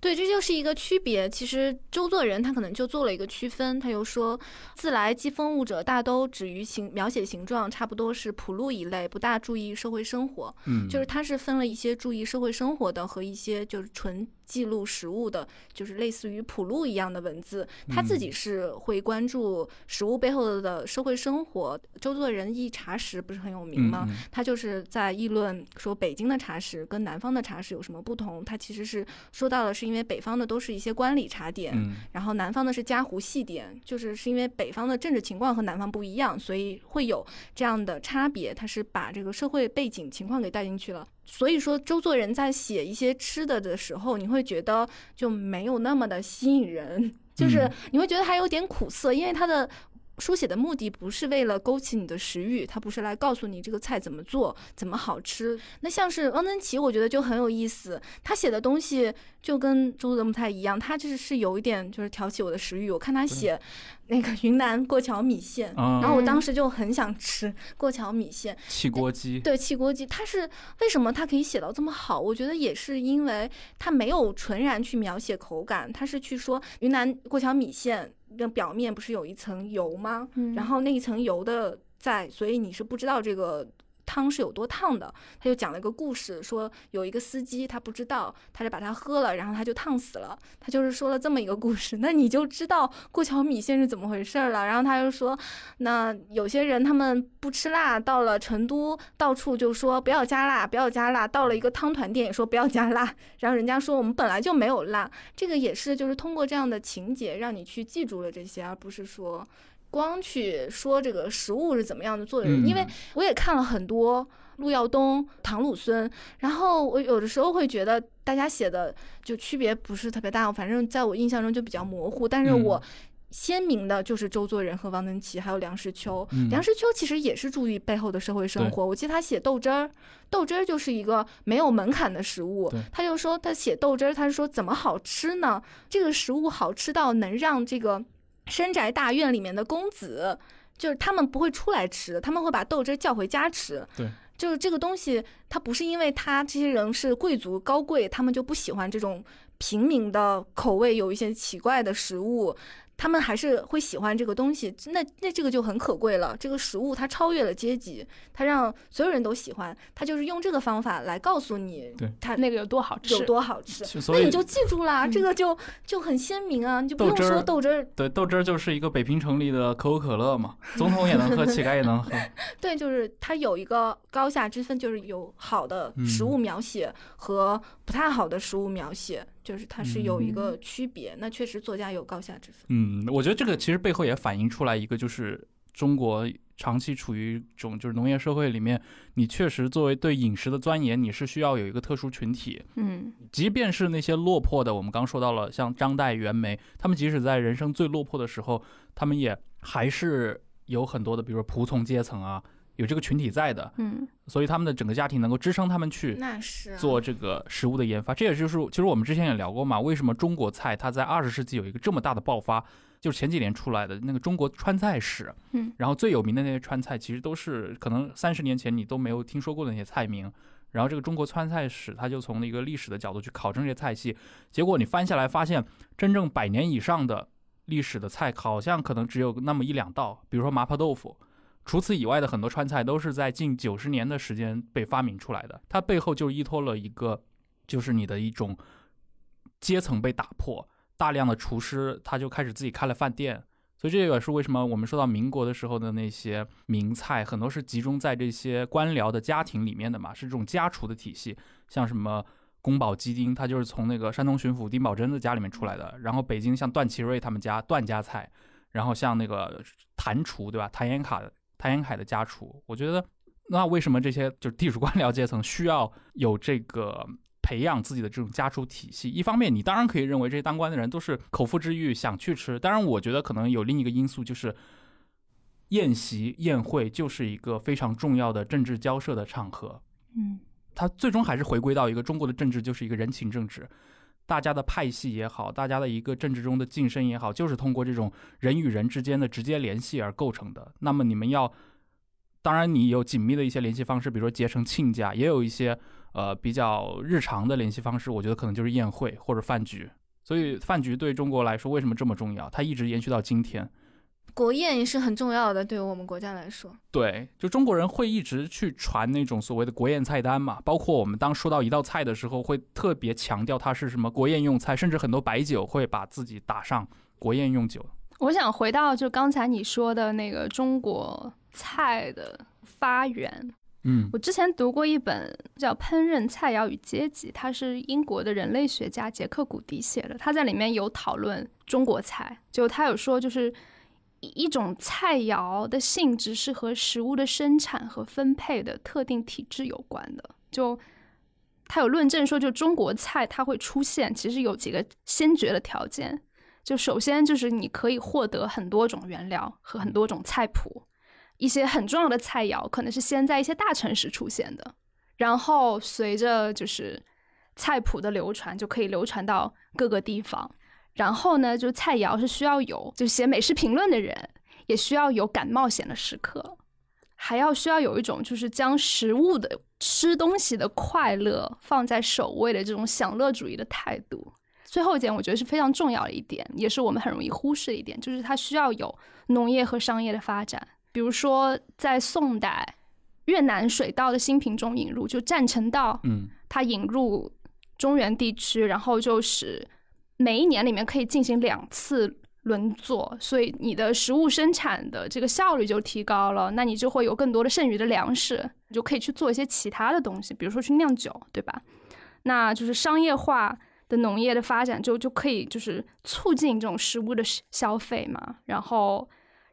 Speaker 4: 对，这就是一个区别。其实周作人他可能就做了一个区分，他又说，自来既风物者大都止于形描写形状，差不多是普路一类，不大注意社会生活。
Speaker 2: 嗯，
Speaker 4: 就是他是分了一些注意社会生活的和一些就是纯记录食物的，就是类似于谱录一样的文字。他自己是会关注食物背后的社会生活。周作人一茶食不是很有名吗？他就是在议论说北京的茶食跟南方的茶食有什么不同。他其实是说到了，是因为北方的都是一些官礼茶点，
Speaker 2: 嗯
Speaker 4: 然后南方的是家湖细点，就是是因为北方的政治情况和南方不一样，所以会有这样的差别。他是把这个社会背景情况给带进去了。所以说，周作人在写一些吃的的时候，你会觉得就没有那么的吸引人，(laughs) 就是
Speaker 2: 嗯
Speaker 4: 你会觉得还有点苦涩，因为他的。书写的目的不是为了勾起你的食欲，它不是来告诉你这个菜怎么做、怎么好吃。那像是汪曾祺，我觉得就很有意思，他写的东西就跟周泽不太一样，他就是是有一点就是挑起我的食欲。我看他写那个云南过桥米线，
Speaker 2: 嗯
Speaker 4: 然后我当时就很想吃过桥米线。(laughs)
Speaker 2: 汽锅鸡，
Speaker 4: 对，汽锅鸡，他是为什么他可以写到这么好？我觉得也是因为他没有纯然去描写口感，他是去说云南过桥米线的表面不是有一层油吗？
Speaker 3: 嗯
Speaker 4: 然后那一层油的在，所以你是不知道这个汤是有多烫的。他就讲了一个故事，说有一个司机他不知道，他就把它喝了，然后他就烫死了。他就是说了这么一个故事，(laughs) 那你就知道过桥米线是怎么回事儿了。然后他就说，那有些人他们不吃辣，到了成都到处就说不要加辣，不要加辣。到了一个汤团店也说不要加辣，然后人家说我们本来就没有辣。这个也是就是通过这样的情节让你去记住了这些，而不是说光去说这个食物是怎么样的做的人，
Speaker 2: 嗯
Speaker 4: 因为我也看了很多陆耀东、唐鲁孙，然后我有的时候会觉得大家写的就区别不是特别大，反正在我印象中就比较模糊，但是
Speaker 2: 嗯
Speaker 4: 我。鲜明的就是周作人和王能奇，还有梁实秋。
Speaker 2: 嗯
Speaker 4: 梁实秋其实也是注意背后的社会生活。我记得他写豆汁儿，豆汁儿就是一个没有门槛的食物。他就说他写豆汁儿，他是说怎么好吃呢？这个食物好吃到能让这个深宅大院里面的公子，就是他们不会出来吃，他们会把豆汁叫回家吃。
Speaker 2: 对。
Speaker 4: 就是这个东西，它不是因为他这些人是贵族高贵，他们就不喜欢这种平民的口味有一些奇怪的食物，他们还是会喜欢这个东西。那那这个就很可贵了。这个食物它超越了阶级，它让所有人都喜欢，它就是用这个方法来告诉你，
Speaker 2: 对
Speaker 4: 它
Speaker 3: 那个有多好吃
Speaker 4: 有。多好吃。
Speaker 2: 就所以
Speaker 4: 那你就记住啦，
Speaker 3: 嗯
Speaker 4: 这个就就很鲜明啊，你就不用说豆汁儿，
Speaker 2: 对豆汁儿就是一个北平城里的可口可乐嘛，总统也能喝，(laughs) 乞丐也能喝。(laughs)
Speaker 4: 对，就是它有一个高下之分，就是有好的食物描写和不太好的食物描写，就是它是有一个区别。那确实作家有高下之分。
Speaker 2: 嗯，我觉得这个其实背后也反映出来一个，就是中国长期处于一种就是农业社会里面，你确实作为对饮食的钻研，你是需要有一个特殊群体。
Speaker 3: 嗯
Speaker 2: 即便是那些落魄的，我们刚说到了，像张岱、袁枚，他们即使在人生最落魄的时候，他们也还是有很多的，比如说仆从阶层啊，有这个群体在的，
Speaker 3: 嗯
Speaker 2: 所以他们的整个家庭能够支撑他们去
Speaker 4: 那是、啊、
Speaker 2: 做这个食物的研发。这也就是其实我们之前也聊过嘛，为什么中国菜它在二十世纪有一个这么大的爆发，就是前几年出来的那个中国川菜史，
Speaker 3: 嗯，
Speaker 2: 然后最有名的那些川菜其实都是可能三十年前你都没有听说过的那些菜名。然后这个中国川菜史，它就从一个历史的角度去考证这些菜系，结果你翻下来发现，真正百年以上的历史的菜，好像可能只有那么一两道，比如说麻婆豆腐。除此以外的很多川菜都是在近九十年的时间被发明出来的，它背后就依托了一个，就是你的一种阶层被打破，大量的厨师他就开始自己开了饭店，所以这个是为什么我们说到民国的时候的那些名菜，很多是集中在这些官僚的家庭里面的嘛，是这种家厨的体系，像什么。宫保鸡丁，它就是从那个山东巡抚丁宝桢的家里面出来的。然后北京像段祺瑞他们家段家菜，然后像那个谭厨，对吧？谭延卡谭延闿的家厨，我觉得那为什么这些就是地主官僚阶层需要有这个培养自己的这种家厨体系？一方面，你当然可以认为这些当官的人都是口腹之欲想去吃，当然，我觉得可能有另一个因素就是宴席宴会就是一个非常重要的政治交涉的场合。
Speaker 3: 嗯
Speaker 2: 它最终还是回归到一个中国的政治就是一个人情政治，大家的派系也好，大家的一个政治中的晋升也好，就是通过这种人与人之间的直接联系而构成的。那么你们要，当然你有紧密的一些联系方式，比如说结成亲家，也有一些呃比较日常的联系方式，我觉得可能就是宴会或者饭局。所以饭局对中国来说为什么这么重要？它一直延续到今天。
Speaker 4: 国宴也是很重要的，对于我们国家来说。
Speaker 2: 对，就中国人会一直去传那种所谓的国宴菜单嘛，包括我们当说到一道菜的时候，会特别强调它是什么国宴用菜，甚至很多白酒会把自己打上国宴用酒。
Speaker 3: 我想回到就刚才你说的那个中国菜的发源。
Speaker 2: 嗯
Speaker 3: 我之前读过一本叫《烹饪菜肴与阶级》，它是英国的人类学家杰克古迪写的。他在里面有讨论中国菜，就他有说，就是一种菜肴的性质是和食物的生产和分配的特定体制有关的。就他有论证说，就中国菜它会出现，其实有几个先决的条件。就首先就是你可以获得很多种原料和很多种菜谱，一些很重要的菜肴可能是先在一些大城市出现的，然后随着就是菜谱的流传，就可以流传到各个地方。然后呢，就菜肴是需要有就写美食评论的人，也需要有敢冒险的时刻，还要需要有一种就是将食物的吃东西的快乐放在首位的这种享乐主义的态度。最后一点，我觉得是非常重要的一点，也是我们很容易忽视的一点，就是它需要有农业和商业的发展。比如说，在宋代，越南水稻的新品种引入，就占城稻，
Speaker 2: 嗯
Speaker 3: 它引入中原地区，然后就使每一年里面可以进行两次轮作，所以你的食物生产的这个效率就提高了，那你就会有更多的剩余的粮食，你就可以去做一些其他的东西，比如说去酿酒，对吧？那就是商业化的农业的发展就就可以就是促进这种食物的消消费嘛，然后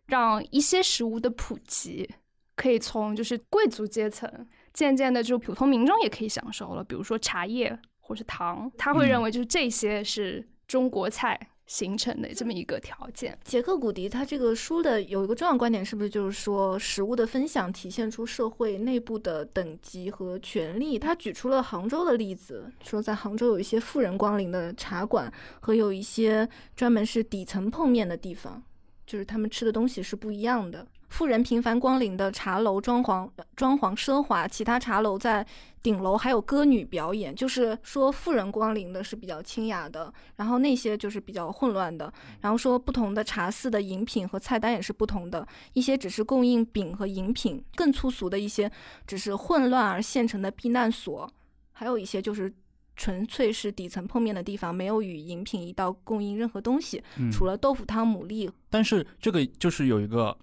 Speaker 3: 让一些食物的普及，可以从就是贵族阶层渐渐的就普通民众也可以享受了，比如说茶叶或是糖，他会认为就是这些是中国菜形成的这么一个条件。
Speaker 4: 杰克古迪他这个书的有一个重要观点，是不是就是说食物的分享体现出社会内部的等级和权利？他举出了杭州的例子，说在杭州有一些富人光临的茶馆，和有一些专门是底层碰面的地方，就是他们吃的东西是不一样的。富人频繁光临的茶楼，装潢装潢奢华；其他茶楼在顶楼还有歌女表演，就是说富人光临的是比较清雅的，然后那些就是比较混乱的。然后说不同的茶肆的饮品和菜单也是不同的，一些只是供应饼和饮品，更粗俗的一些只是混乱而现成的避难所，还有一些就是纯粹是底层碰面的地方，没有与饮品一道供应任何东西，
Speaker 2: 嗯
Speaker 4: 除了豆腐汤、牡蛎
Speaker 2: 但是这个就是有一个，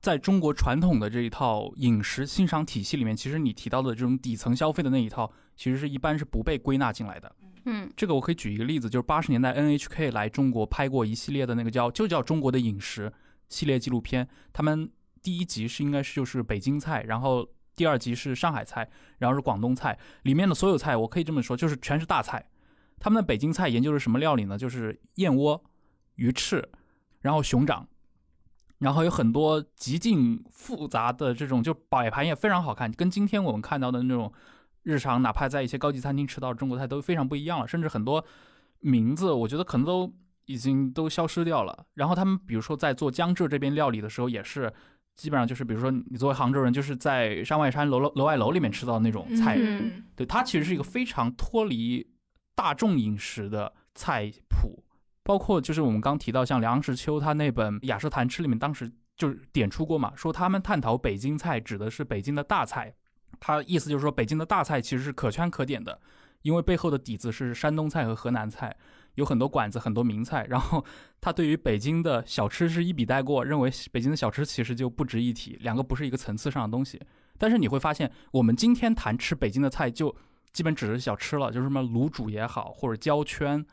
Speaker 2: 在中国传统的这一套饮食欣赏体系里面，其实你提到的这种底层消费的那一套，其实是一般是不被归纳进来的。
Speaker 3: 嗯
Speaker 2: 这个我可以举一个例子，就是八十年代 NHK 来中国拍过一系列的那个叫就叫中国的饮食系列纪录片，他们第一集是应该是就是北京菜，然后第二集是上海菜，然后是广东菜，里面的所有菜我可以这么说，就是全是大菜。他们的北京菜研究是什么料理呢？就是燕窝、鱼翅，然后熊掌，然后有很多极尽复杂的这种，就摆盘也非常好看，跟今天我们看到的那种日常，哪怕在一些高级餐厅吃到中国菜都非常不一样了，甚至很多名字我觉得可能都已经都消失掉了。然后他们比如说在做江浙这边料理的时候，也是基本上就是比如说你作为杭州人，就是在山外山楼楼楼外楼里面吃到的那种菜，
Speaker 3: 嗯
Speaker 2: 对，它其实是一个非常脱离大众饮食的菜谱，包括就是我们刚提到像梁实秋他那本《雅舍谈吃》里面，当时就是点出过嘛，说他们探讨北京菜指的是北京的大菜，他意思就是说北京的大菜其实是可圈可点的，因为背后的底子是山东菜和河南菜。有很多馆子，很多名菜，然后他对于北京的小吃是一笔带过，认为北京的小吃其实就不值一提，两个不是一个层次上的东西。但是你会发现，我们今天谈吃北京的菜，就基本只是小吃了，就是什么卤煮也好，或者焦圈，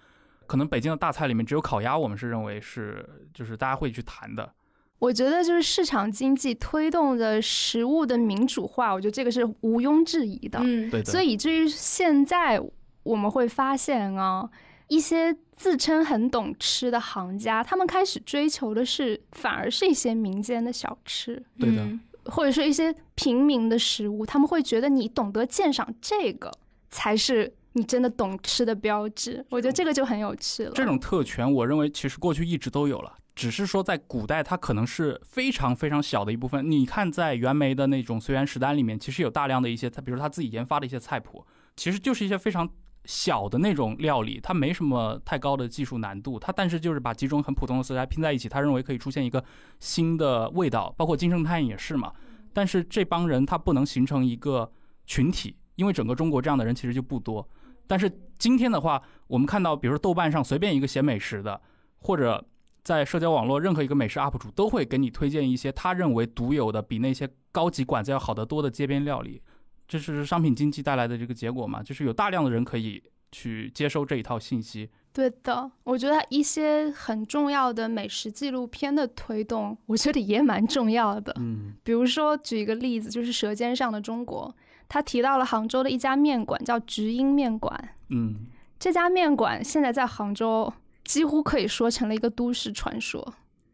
Speaker 2: 可能北京的大菜里面只有烤鸭，我们是认为是就是大家会去谈的。
Speaker 3: 我觉得就是市场经济推动的食物的民主化，我觉得这个是毋庸置疑的。
Speaker 4: 嗯，
Speaker 2: 对的，
Speaker 3: 所以以至于现在我们会发现啊，一些自称很懂吃的行家，他们开始追求的是反而是一些民间的小吃，
Speaker 2: 对的
Speaker 4: 嗯
Speaker 3: 或者说一些平民的食物，他们会觉得你懂得鉴赏这个才是你真的懂吃的标志。我觉得这个就很有趣了。
Speaker 2: 这种特权，我认为其实过去一直都有了，只是说在古代它可能是非常非常小的一部分。你看，在袁枚的那种随园食单里面，其实有大量的一些，他比如他自己研发的一些菜谱，其实就是一些非常小的那种料理，它没什么太高的技术难度，它但是就是把几种很普通的食材拼在一起，他认为可以出现一个新的味道，包括金圣叹也是嘛。但是这帮人他不能形成一个群体，因为整个中国这样的人其实就不多。但是今天的话，我们看到，比如说豆瓣上随便一个写美食的，或者在社交网络任何一个美食 UP 主都会给你推荐一些他认为独有的、比那些高级馆子要好得多的街边料理。这是商品经济带来的这个结果嘛？就是有大量的人可以去接收这一套信息。
Speaker 3: 对的，我觉得一些很重要的美食纪录片的推动，我觉得也蛮重要的。
Speaker 2: 嗯
Speaker 3: 比如说，举一个例子，就是《舌尖上的中国》，他提到了杭州的一家面馆，叫菊英面馆。
Speaker 2: 嗯，
Speaker 3: 这家面馆现在在杭州几乎可以说成了一个都市传说，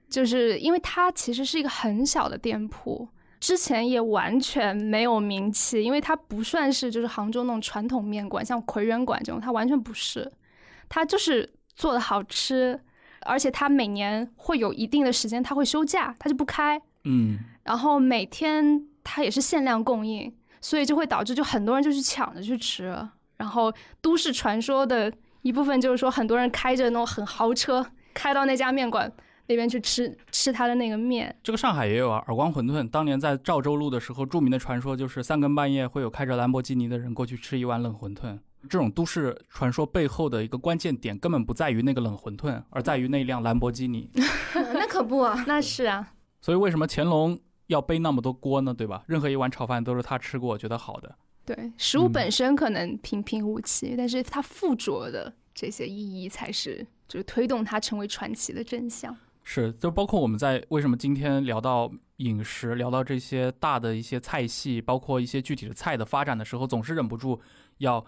Speaker 3: 就是因为它其实是一个很小的店铺，之前也完全没有名气，因为它不算是就是杭州那种传统面馆，像葵园馆这种，它完全不是，它就是做的好吃，而且它每年会有一定的时间它会休假，它就不开，
Speaker 2: 嗯，
Speaker 3: 然后每天它也是限量供应，所以就会导致就很多人就去抢着去吃。然后都市传说的一部分就是说，很多人开着那种很豪车开到那家面馆那边去吃吃他的那个面。
Speaker 2: 这个上海也有啊，耳光馄饨。当年在赵州路的时候，著名的传说就是三更半夜会有开着兰博基尼的人过去吃一碗冷馄饨。这种都市传说背后的一个关键点，根本不在于那个冷馄饨，而在于那辆兰博基尼。(laughs)
Speaker 4: 那可不啊，(laughs)
Speaker 3: 那是啊，
Speaker 2: 所以为什么乾隆要背那么多锅呢？对吧？任何一碗炒饭都是他吃过，觉得好的。
Speaker 3: 对，食物
Speaker 2: 嗯
Speaker 3: 本身可能平平无奇，但是它附着的这些意义才是就是推动它成为传奇的真相。
Speaker 2: 是，就包括我们在为什么今天聊到饮食，聊到这些大的一些菜系，包括一些具体的菜的发展的时候，总是忍不住要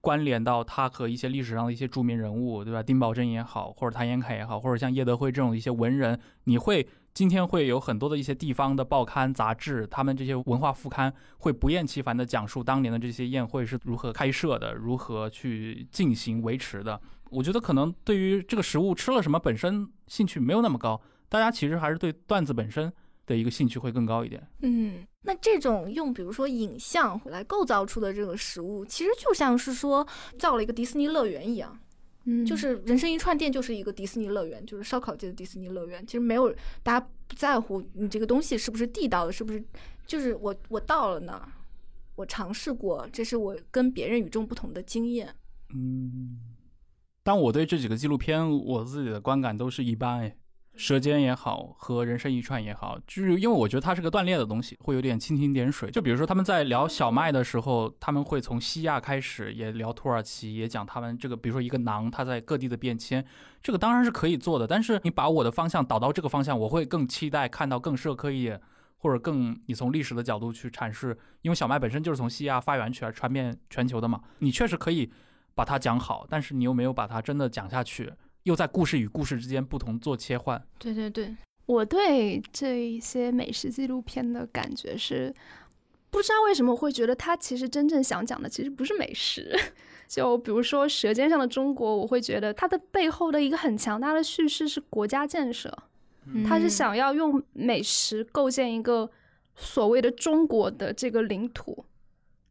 Speaker 2: 关联到它和一些历史上的一些著名人物，对吧？丁宝桢也好，或者谭延闿也好，或者像叶德辉这种一些文人，你会今天会有很多的一些地方的报刊杂志，他们这些文化副刊会不厌其烦地讲述当年的这些宴会是如何开设的，如何去进行维持的。我觉得可能对于这个食物吃了什么本身兴趣没有那么高，大家其实还是对段子本身的一个兴趣会更高一点。
Speaker 4: 嗯，那这种用比如说影像来构造出的这个食物，其实就像是说造了一个迪士尼乐园一样，
Speaker 3: 嗯，
Speaker 4: 就是人生一串店就是一个迪士尼乐园，就是烧烤界的迪士尼乐园。其实没有大家不在乎你这个东西是不是地道的，是不是就是我我到了那儿，我尝试过，这是我跟别人与众不同的经验。
Speaker 2: 嗯，但我对这几个纪录片，我自己的观感都是一般哎。舌尖也好，和人生一串也好，就是因为我觉得它是个断裂的东西，会有点蜻蜓点水。就比如说他们在聊小麦的时候，他们会从西亚开始，也聊土耳其，也讲他们这个，比如说一个馕，它在各地的变迁，这个当然是可以做的。但是你把我的方向导到这个方向，我会更期待看到更社科一点，或者更你从历史的角度去阐释，因为小麦本身就是从西亚发源起来，传遍全球的嘛。你确实可以把它讲好，但是你又没有把它真的讲下去。又在故事与故事之间不同做切换。
Speaker 4: 对对对，
Speaker 3: 我对这一些美食纪录片的感觉是，不知道为什么会觉得它其实真正想讲的其实不是美食。(laughs) 就比如说《舌尖上的中国》，我会觉得它的背后的一个很强大的叙事是国家建设，他是想要用美食构建一个所谓的中国的这个领土。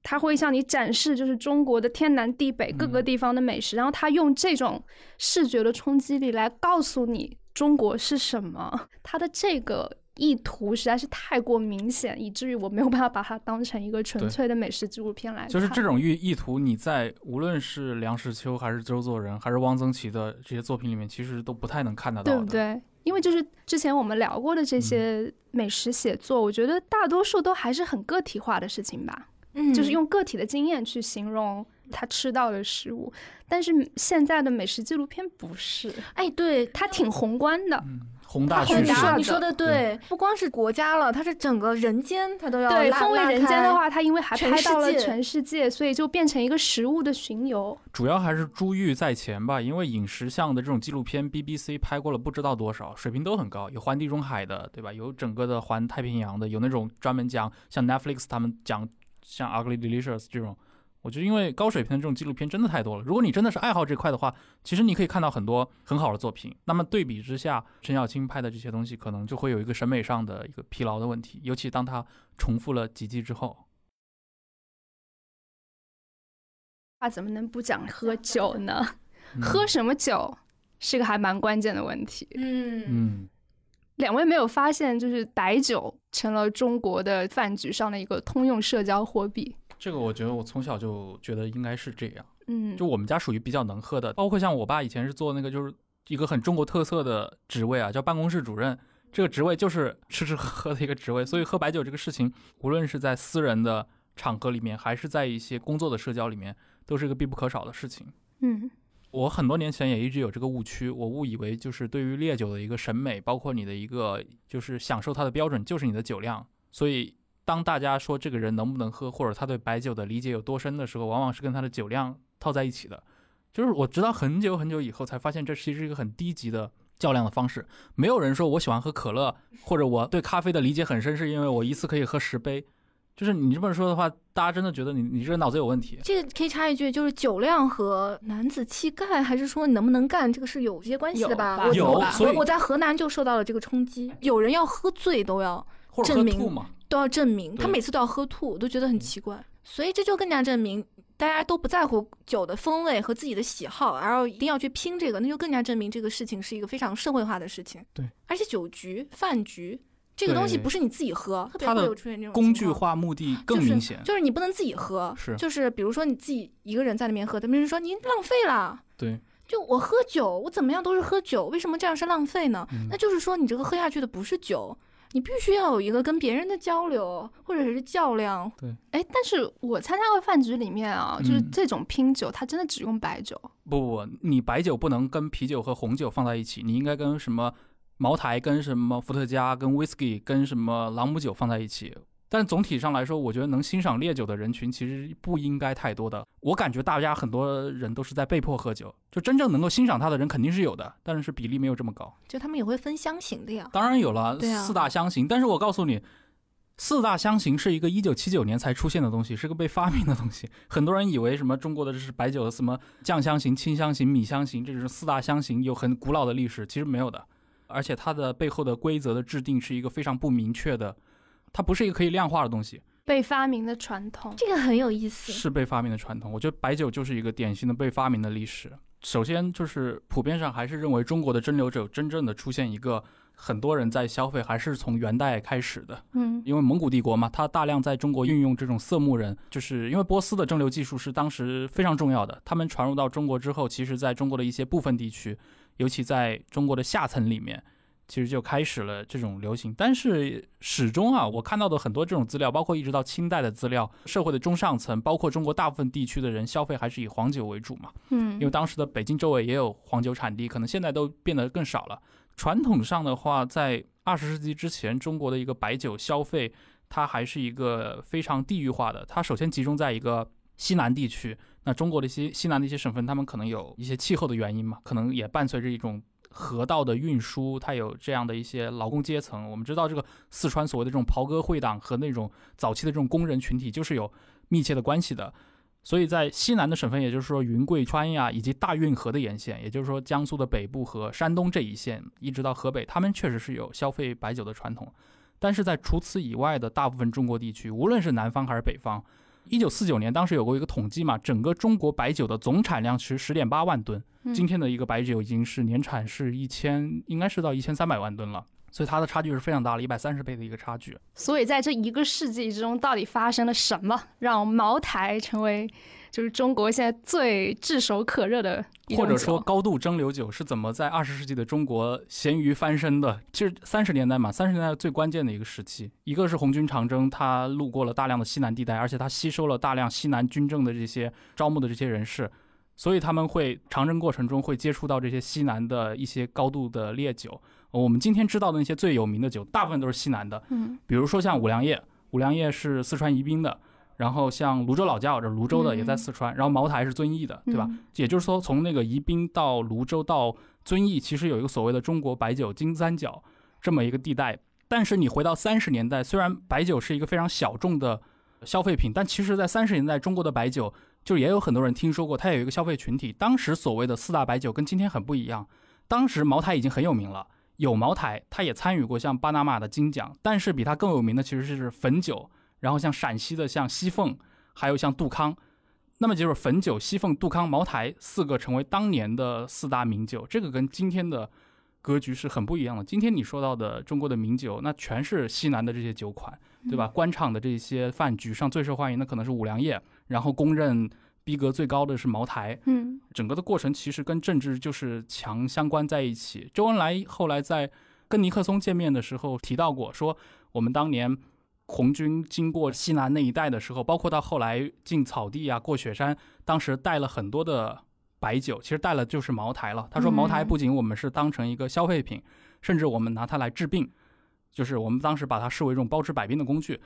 Speaker 3: 他会向你展示，就是中国的天南地北各个地方的美食，然后他用这种视觉的冲击力来告诉你中国是什么。他的这个意图实在是太过明显，以至于我没有办法把它当成一个纯粹的美食纪录片来看。
Speaker 2: 就是这种意意图，你在无论是梁实秋还是周作人还是汪曾祺的这些作品里面，其实都不太能看得到，
Speaker 3: 对不对？因为就是之前我们聊过的这些美食写作，我觉得大多数都还是很个体化的事情吧。
Speaker 4: 嗯，
Speaker 3: 就是用个体的经验去形容他吃到的食物，但是现在的美食纪录片不是，
Speaker 4: 哎，对，
Speaker 3: 它挺宏观的，
Speaker 2: 嗯，宏大叙
Speaker 4: 你
Speaker 2: 事。
Speaker 4: 说你说的对，不光是国家了，它是整个人间，它都要
Speaker 3: 对，
Speaker 4: 拉
Speaker 3: 风味人间的话，它因为还拍到了全世界，所以就变成一个食物的巡游。
Speaker 2: 主要还是珠玉在前吧，因为饮食项的这种纪录片，BBC 拍过了不知道多少，水平都很高，有环地中海的，对吧？有整个的环太平洋的，有那种专门讲像 Netflix 他们讲像 Ugly Delicious 这种，我觉得因为高水平的这种纪录片真的太多了。如果你真的是爱好这块的话，其实你可以看到很多很好的作品。那么对比之下，陈小青拍的这些东西可能就会有一个审美上的一个疲劳的问题，尤其当他重复了几季之后。
Speaker 3: 话怎么能不讲喝酒呢？
Speaker 2: 嗯
Speaker 3: 喝什么酒是个还蛮关键的问题。
Speaker 4: 嗯
Speaker 2: 嗯，
Speaker 3: 两位没有发现，就是白酒成了中国的饭局上的一个通用社交货币。
Speaker 2: 这个我觉得我从小就觉得应该是这样。
Speaker 3: 嗯，
Speaker 2: 就我们家属于比较能喝的，包括像我爸以前是做那个就是一个很中国特色的职位啊，叫办公室主任。这个职位就是 (laughs) 吃吃喝喝的一个职位，所以喝白酒这个事情，无论是在私人的场合里面，还是在一些工作的社交里面，都是一个必不可少的事情。
Speaker 3: 嗯
Speaker 2: 我很多年前也一直有这个误区，我误以为就是对于烈酒的一个审美，包括你的一个就是享受它的标准，就是你的酒量。所以当大家说这个人能不能喝，或者他对白酒的理解有多深的时候，往往是跟他的酒量套在一起的。就是我直到很久很久以后才发现，这其实是一个很低级的较量的方式。没有人说我喜欢喝可乐，或者我对咖啡的理解很深，是因为我一次可以喝十杯。就是你这么说的话，大家真的觉得你你这个脑子有问题。
Speaker 4: 这个可以插一句，就是酒量和男子气概，还是说你能不能干，这个是有些关系的吧？
Speaker 3: 有吧
Speaker 4: 我
Speaker 2: 有
Speaker 4: 我
Speaker 2: 所以
Speaker 4: 我我在河南就受到了这个冲击，有人要喝醉都要
Speaker 2: 或者喝
Speaker 4: 证明
Speaker 2: 吐，
Speaker 4: 都要证明，他每次都要喝吐，我都觉得很奇怪。所以这就更加证明大家都不在乎酒的风味和自己的喜好，然后一定要去拼这个，那就更加证明这个事情是一个非常社会化的事情。
Speaker 2: 对，
Speaker 4: 而且酒局、饭局这个东西不是你自己喝，特别
Speaker 2: 它的
Speaker 4: 会有出现这种
Speaker 2: 工具化目的更明显。
Speaker 4: 就是你不能自己喝，
Speaker 2: 是
Speaker 4: 就是比如说你自己一个人在那边喝，他们就说您浪费了。
Speaker 2: 对，
Speaker 4: 就我喝酒，我怎么样都是喝酒，为什么这样是浪费呢？
Speaker 2: 嗯
Speaker 4: 那就是说你这个喝下去的不是酒，你必须要有一个跟别人的交流或者是较量。
Speaker 3: 对哎，但是我参加过饭局里面啊，就是
Speaker 2: 嗯
Speaker 3: 这种拼酒，它真的只用白酒。
Speaker 2: 不不不，你白酒不能跟啤酒和红酒放在一起，你应该跟什么茅台跟什么伏特加、跟 whisky、跟什么朗姆酒放在一起。但总体上来说，我觉得能欣赏烈酒的人群其实不应该太多的。我感觉大家很多人都是在被迫喝酒，就真正能够欣赏它的人肯定是有的，但是比例没有这么高。
Speaker 4: 就他们也会分香型的呀。
Speaker 2: 当然有了
Speaker 4: 啊
Speaker 2: 四大香型，但是我告诉你，四大香型是一个一九七九年才出现的东西，是个被发明的东西。很多人以为什么中国的这是白酒的什么酱香型、清香型、米香型，这种四大香型有很古老的历史，其实没有的。而且它的背后的规则的制定是一个非常不明确的，它不是一个可以量化的东西，
Speaker 3: 被发明的传统。
Speaker 4: 这个很有意思。
Speaker 2: 是被发明的传统。我觉得白酒就是一个典型的被发明的历史。首先就是普遍上还是认为中国的蒸馏酒真正的出现一个很多人在消费，还是从元代开始的。
Speaker 3: 嗯
Speaker 2: 因为蒙古帝国嘛，它大量在中国运用这种色目人，就是因为波斯的蒸馏技术是当时非常重要的。他们传入到中国之后，其实在中国的一些部分地区，尤其在中国的下层里面，其实就开始了这种流行。但是始终啊，我看到的很多这种资料，包括一直到清代的资料，社会的中上层，包括中国大部分地区的人消费还是以黄酒为主嘛。
Speaker 3: 嗯
Speaker 2: 因为当时的北京周围也有黄酒产地，可能现在都变得更少了。传统上的话，在二十世纪之前，中国的一个白酒消费，它还是一个非常地域化的。它首先集中在一个西南地区，那中国的一些西南的一些省份，他们可能有一些气候的原因嘛，可能也伴随着一种河道的运输，它有这样的一些劳工阶层。我们知道，这个四川所谓的这种袍哥会党和那种早期的这种工人群体，就是有密切的关系的。所以在西南的省份，也就是说云贵川呀，以及大运河的沿线，也就是说江苏的北部和山东这一线，一直到河北，他们确实是有消费白酒的传统。但是在除此以外的大部分中国地区，无论是南方还是北方，一九四九年当时有过一个统计嘛，整个中国白酒的总产量是十点八万吨，
Speaker 3: 嗯
Speaker 2: 今天的一个白酒已经是年产是一千，应该是到一千三百万吨了。所以它的差距是非常大的，一百三十倍的一个差距。
Speaker 3: 所以在这一个世纪之中，到底发生了什么，让茅台成为就是中国现在最炙手可热的
Speaker 2: 或者说高度蒸馏酒是怎么在二十世纪的中国咸鱼翻身的？其实三十年代嘛，三十年代最关键的一个时期，一个是红军长征，它路过了大量的西南地带，而且它吸收了大量西南军政的这些招募的这些人士，所以他们会长征过程中会接触到这些西南的一些高度的烈酒。呃我们今天知道的那些最有名的酒，大部分都是西南的，
Speaker 3: 嗯
Speaker 2: 比如说像五粮液，五粮液是四川宜宾的。然后像泸州老窖，这泸州的也在
Speaker 3: 嗯
Speaker 2: 四川，然后茅台是遵义的，对吧？
Speaker 3: 嗯
Speaker 2: 也就是说，从那个宜宾到泸州到遵义，其实有一个所谓的中国白酒金三角这么一个地带。但是你回到三十年代，虽然白酒是一个非常小众的消费品，但其实，在三十年代中国的白酒，就也有很多人听说过，它有一个消费群体。当时所谓的四大白酒跟今天很不一样，当时茅台已经很有名了。有茅台，他也参与过像巴拿马的金奖，但是比它更有名的其实是汾酒，然后像陕西的像西凤，还有像杜康。那么就是汾酒、西凤、杜康、茅台四个成为当年的四大名酒，这个跟今天的格局是很不一样的。今天你说到的中国的名酒，那全是西南的这些酒款，对吧？官场的这些饭局上最受欢迎的可能是五粮液，然后公认逼格最高的是茅台。
Speaker 3: 嗯
Speaker 2: 整个的过程其实跟政治就是强相关在一起。周恩来后来在跟尼克松见面的时候提到过，说我们当年红军经过西南那一带的时候，包括到后来进草地啊、过雪山，当时带了很多的白酒，其实带了就是茅台了。他说茅台
Speaker 3: 嗯
Speaker 2: 不仅我们是当成一个消费品，甚至我们拿它来治病，就是我们当时把它视为一种包治百病的工具。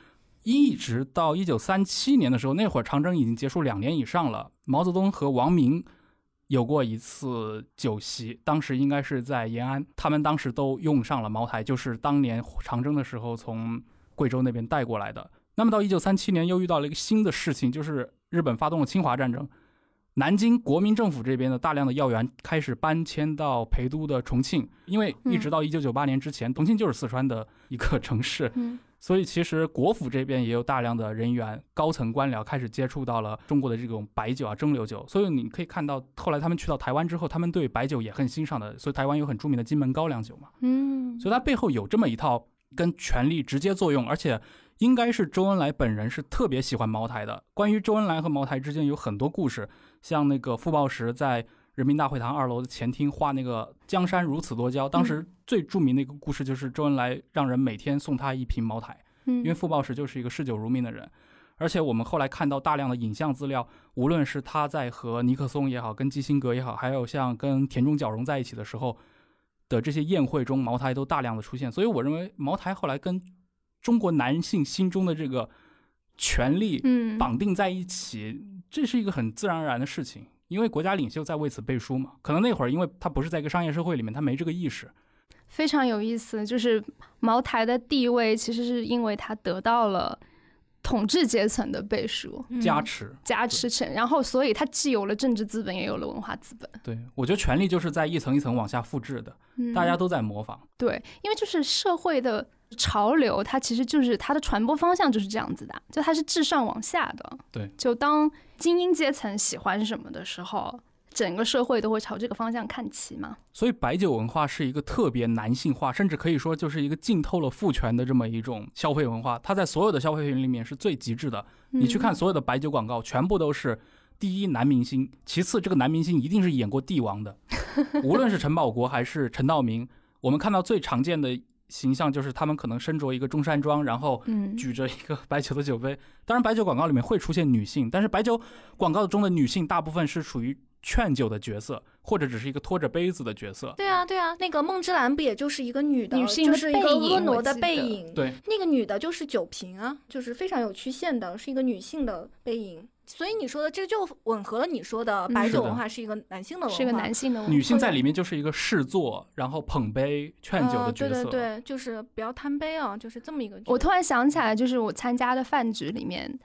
Speaker 2: 一直到一九三七年的时候，那会儿长征已经结束两年以上了。毛泽东和王明有过一次酒席，当时应该是在延安，他们当时都用上了茅台，就是当年长征的时候从贵州那边带过来的。那么到一九三七年又遇到了一个新的事情，就是日本发动了侵华战争，南京国民政府这边的大量的要员开始搬迁到陪都的重庆，因为一直到一九九八年之前，重庆就是四川的一个城市，所以其实国府这边也有大量的人员、高层官僚开始接触到了中国的这种白酒啊、蒸馏酒。所以你可以看到，后来他们去到台湾之后，他们对白酒也很欣赏的。所以台湾有很著名的金门高粱酒嘛，
Speaker 3: 嗯
Speaker 2: 所以它背后有这么一套跟权力直接作用，而且应该是周恩来本人是特别喜欢茅台的。关于周恩来和茅台之间有很多故事，像那个傅抱石在人民大会堂二楼的前厅画那个“江山如此多娇”，当时最著名的一个故事就是周恩来让人每天送他一瓶茅台。
Speaker 3: 嗯，
Speaker 2: 因为傅抱石就是一个嗜酒如命的人，而且我们后来看到大量的影像资料，无论是他在和尼克松也好，跟基辛格也好，还有像跟田中角荣在一起的时候，的这些宴会中，茅台都大量的出现。所以我认为茅台后来跟中国男性心中的这个权力
Speaker 3: 嗯，
Speaker 2: 绑定在一起，这是一个很自然而然的事情。因为国家领袖在为此背书嘛，可能那会儿因为他不是在一个商业社会里面，他没这个意识。
Speaker 3: 非常有意思，就是茅台的地位其实是因为他得到了统治阶层的背书
Speaker 4: 嗯
Speaker 2: 加持。
Speaker 3: 加持成，然后所以它既有了政治资本，也有了文化资本。
Speaker 2: 对我觉得权力就是在一层一层往下复制的，
Speaker 3: 嗯，
Speaker 2: 大家都在模仿。
Speaker 3: 对，因为就是社会的潮流，它其实就是它的传播方向就是这样子的，就它是自上往下的。
Speaker 2: 对，
Speaker 3: 就当精英阶层喜欢什么的时候，整个社会都会朝这个方向看齐嘛。
Speaker 2: 所以白酒文化是一个特别男性化，甚至可以说就是一个浸透了父权的这么一种消费文化。它在所有的消费品里面是最极致的。你去看
Speaker 3: 嗯
Speaker 2: 所有的白酒广告，全部都是第一男明星，其次这个男明星一定是演过帝王的，(laughs) 无论是陈宝国还是陈道明，我们看到最常见的形象就是他们可能身着一个中山装，然后
Speaker 3: 嗯，
Speaker 2: 举着一个白酒的酒杯。当然，白酒广告里面会出现女性，但是白酒广告中的女性大部分是属于劝酒的角色，或者只是一个拖着杯子的角色。
Speaker 4: 对啊，对啊，那个梦之蓝不也就是一个女的，
Speaker 3: 女性的
Speaker 4: 就是一个婀娜的背影。
Speaker 2: 对，
Speaker 4: 那个女的就是酒瓶啊，就是非常有曲线的，是一个女性的背影。所以你说的这就吻合了你说的
Speaker 3: 嗯
Speaker 4: 白酒文化是一个男性的文化，
Speaker 3: 是个男性的文化
Speaker 2: 女性在里面就是一个侍坐，然后捧杯劝酒的
Speaker 4: 呃
Speaker 2: 角色。
Speaker 4: 对对对，就是不要贪杯啊，就是这么一个。
Speaker 3: 我突然想起来，就是我参加的饭局里面，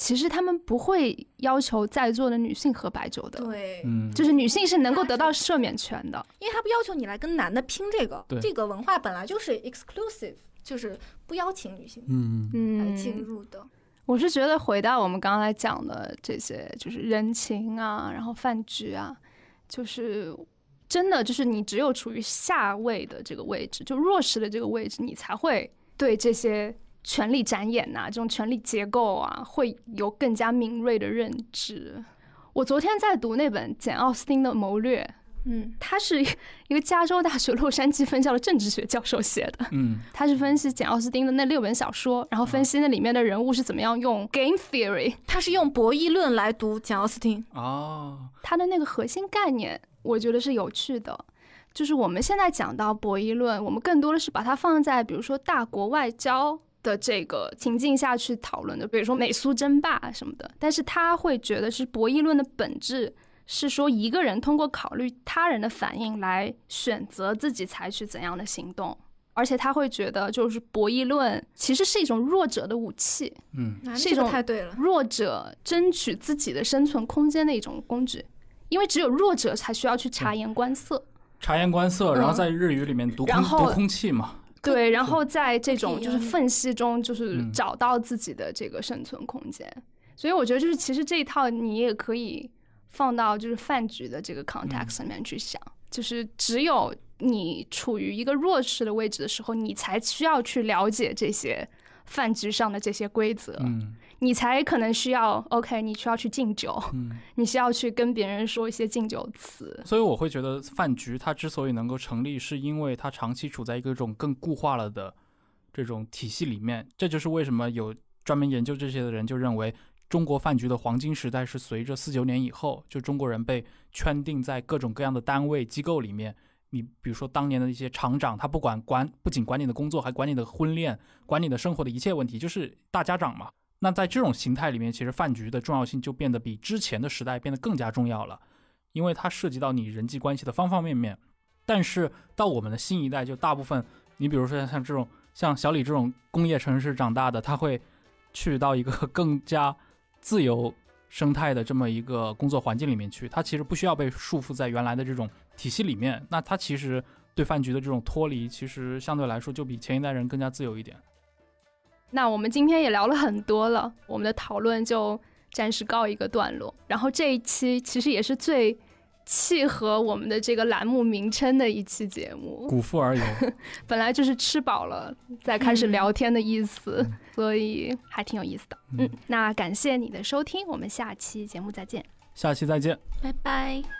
Speaker 3: 其实他们不会要求在座的女性喝白酒的，
Speaker 4: 对，
Speaker 2: 嗯，
Speaker 3: 就是女性是能够得到赦免权的。
Speaker 4: 因为他不要求你来跟男的拼这个。
Speaker 2: 对，
Speaker 4: 这个文化本来就是 exclusive，就是不邀请女性
Speaker 2: 嗯
Speaker 4: 来
Speaker 3: 嗯，
Speaker 4: 进入的。
Speaker 3: 我是觉得回到我们刚才讲的这些，就是人情啊，然后饭局啊，就是真的就是你只有处于下位的这个位置，就弱势的这个位置，你才会对这些权力展演呐、这种权力结构啊，会有更加敏锐的认知。我昨天在读那本简奥斯汀的《谋略》，
Speaker 4: 嗯
Speaker 3: 他是 (laughs) 一个加州大学洛杉矶分校的政治学教授写的，
Speaker 2: 嗯
Speaker 3: 他是分析简奥斯汀的那六本小说，然后分析那里面的人物是怎么样用 game theory，
Speaker 4: 他是用博弈论来读简奥斯汀。
Speaker 2: 哦，
Speaker 3: 他的那个核心概念，我觉得是有趣的。就是我们现在讲到博弈论，我们更多的是把它放在比如说大国外交的这个情境下去讨论的，比如说美苏争霸什么的。但是他会觉得是博弈论的本质是说一个人通过考虑他人的反应来选择自己采取怎样的行动。而且他会觉得，就是博弈论其实是一种弱者的武器，
Speaker 2: 嗯
Speaker 3: 是一种
Speaker 4: 太对了。
Speaker 3: 弱者争取自己的生存空间的一种工具，因为只有弱者才需要去察言观色。
Speaker 2: 察言观色，然后
Speaker 3: 嗯
Speaker 2: 在日语里面读空
Speaker 3: 然后
Speaker 2: 读空气嘛。
Speaker 3: 对，然后在这种就是缝隙中，就是
Speaker 2: 嗯。
Speaker 3: 找到自己的这个生存空间。所以我觉得，就是其实这一套你也可以放到就是饭局的这个 context 里面去想，就是只有你处于一个弱势的位置的时候，你才需要去了解这些饭局上的这些规则，
Speaker 2: 嗯
Speaker 3: 你才可能需要 OK，你需要去敬酒，
Speaker 2: 嗯，(laughs)
Speaker 3: 你需要去跟别人说一些敬酒词。
Speaker 2: 所以我会觉得饭局它之所以能够成立，是因为它长期处在一个这种更固化了的这种体系里面。这就是为什么有专门研究这些的人就认为，中国饭局的黄金时代是随着四九年以后，就中国人被圈定在各种各样的单位机构里面。你比如说当年的一些厂长，他不管管不仅管你的工作，还管你的婚恋，管你的生活的一切问题，就是大家长嘛。那在这种形态里面，其实饭局的重要性就变得比之前的时代变得更加重要了，因为它涉及到你人际关系的方方面面。但是到我们的新一代，就大部分，你比如说像这种像小李这种工业城市长大的，他会去到一个更加自由生态的这么一个工作环境里面去，他其实不需要被束缚在原来的这种体系里面。那他其实对饭局的这种脱离，其实相对来说就比前一代人更加自由一点。
Speaker 3: 那我们今天也聊了很多了，我们的讨论就暂时告一个段落。然后这一期其实也是最契合我们的这个栏目名称的一期节目，
Speaker 2: 古富而游，(laughs)
Speaker 3: 本来就是吃饱了再开始聊天的意思，所以还挺有意思的。嗯，那感谢你的收听，我们下期节目再见。
Speaker 2: 下期再见。
Speaker 4: 拜拜。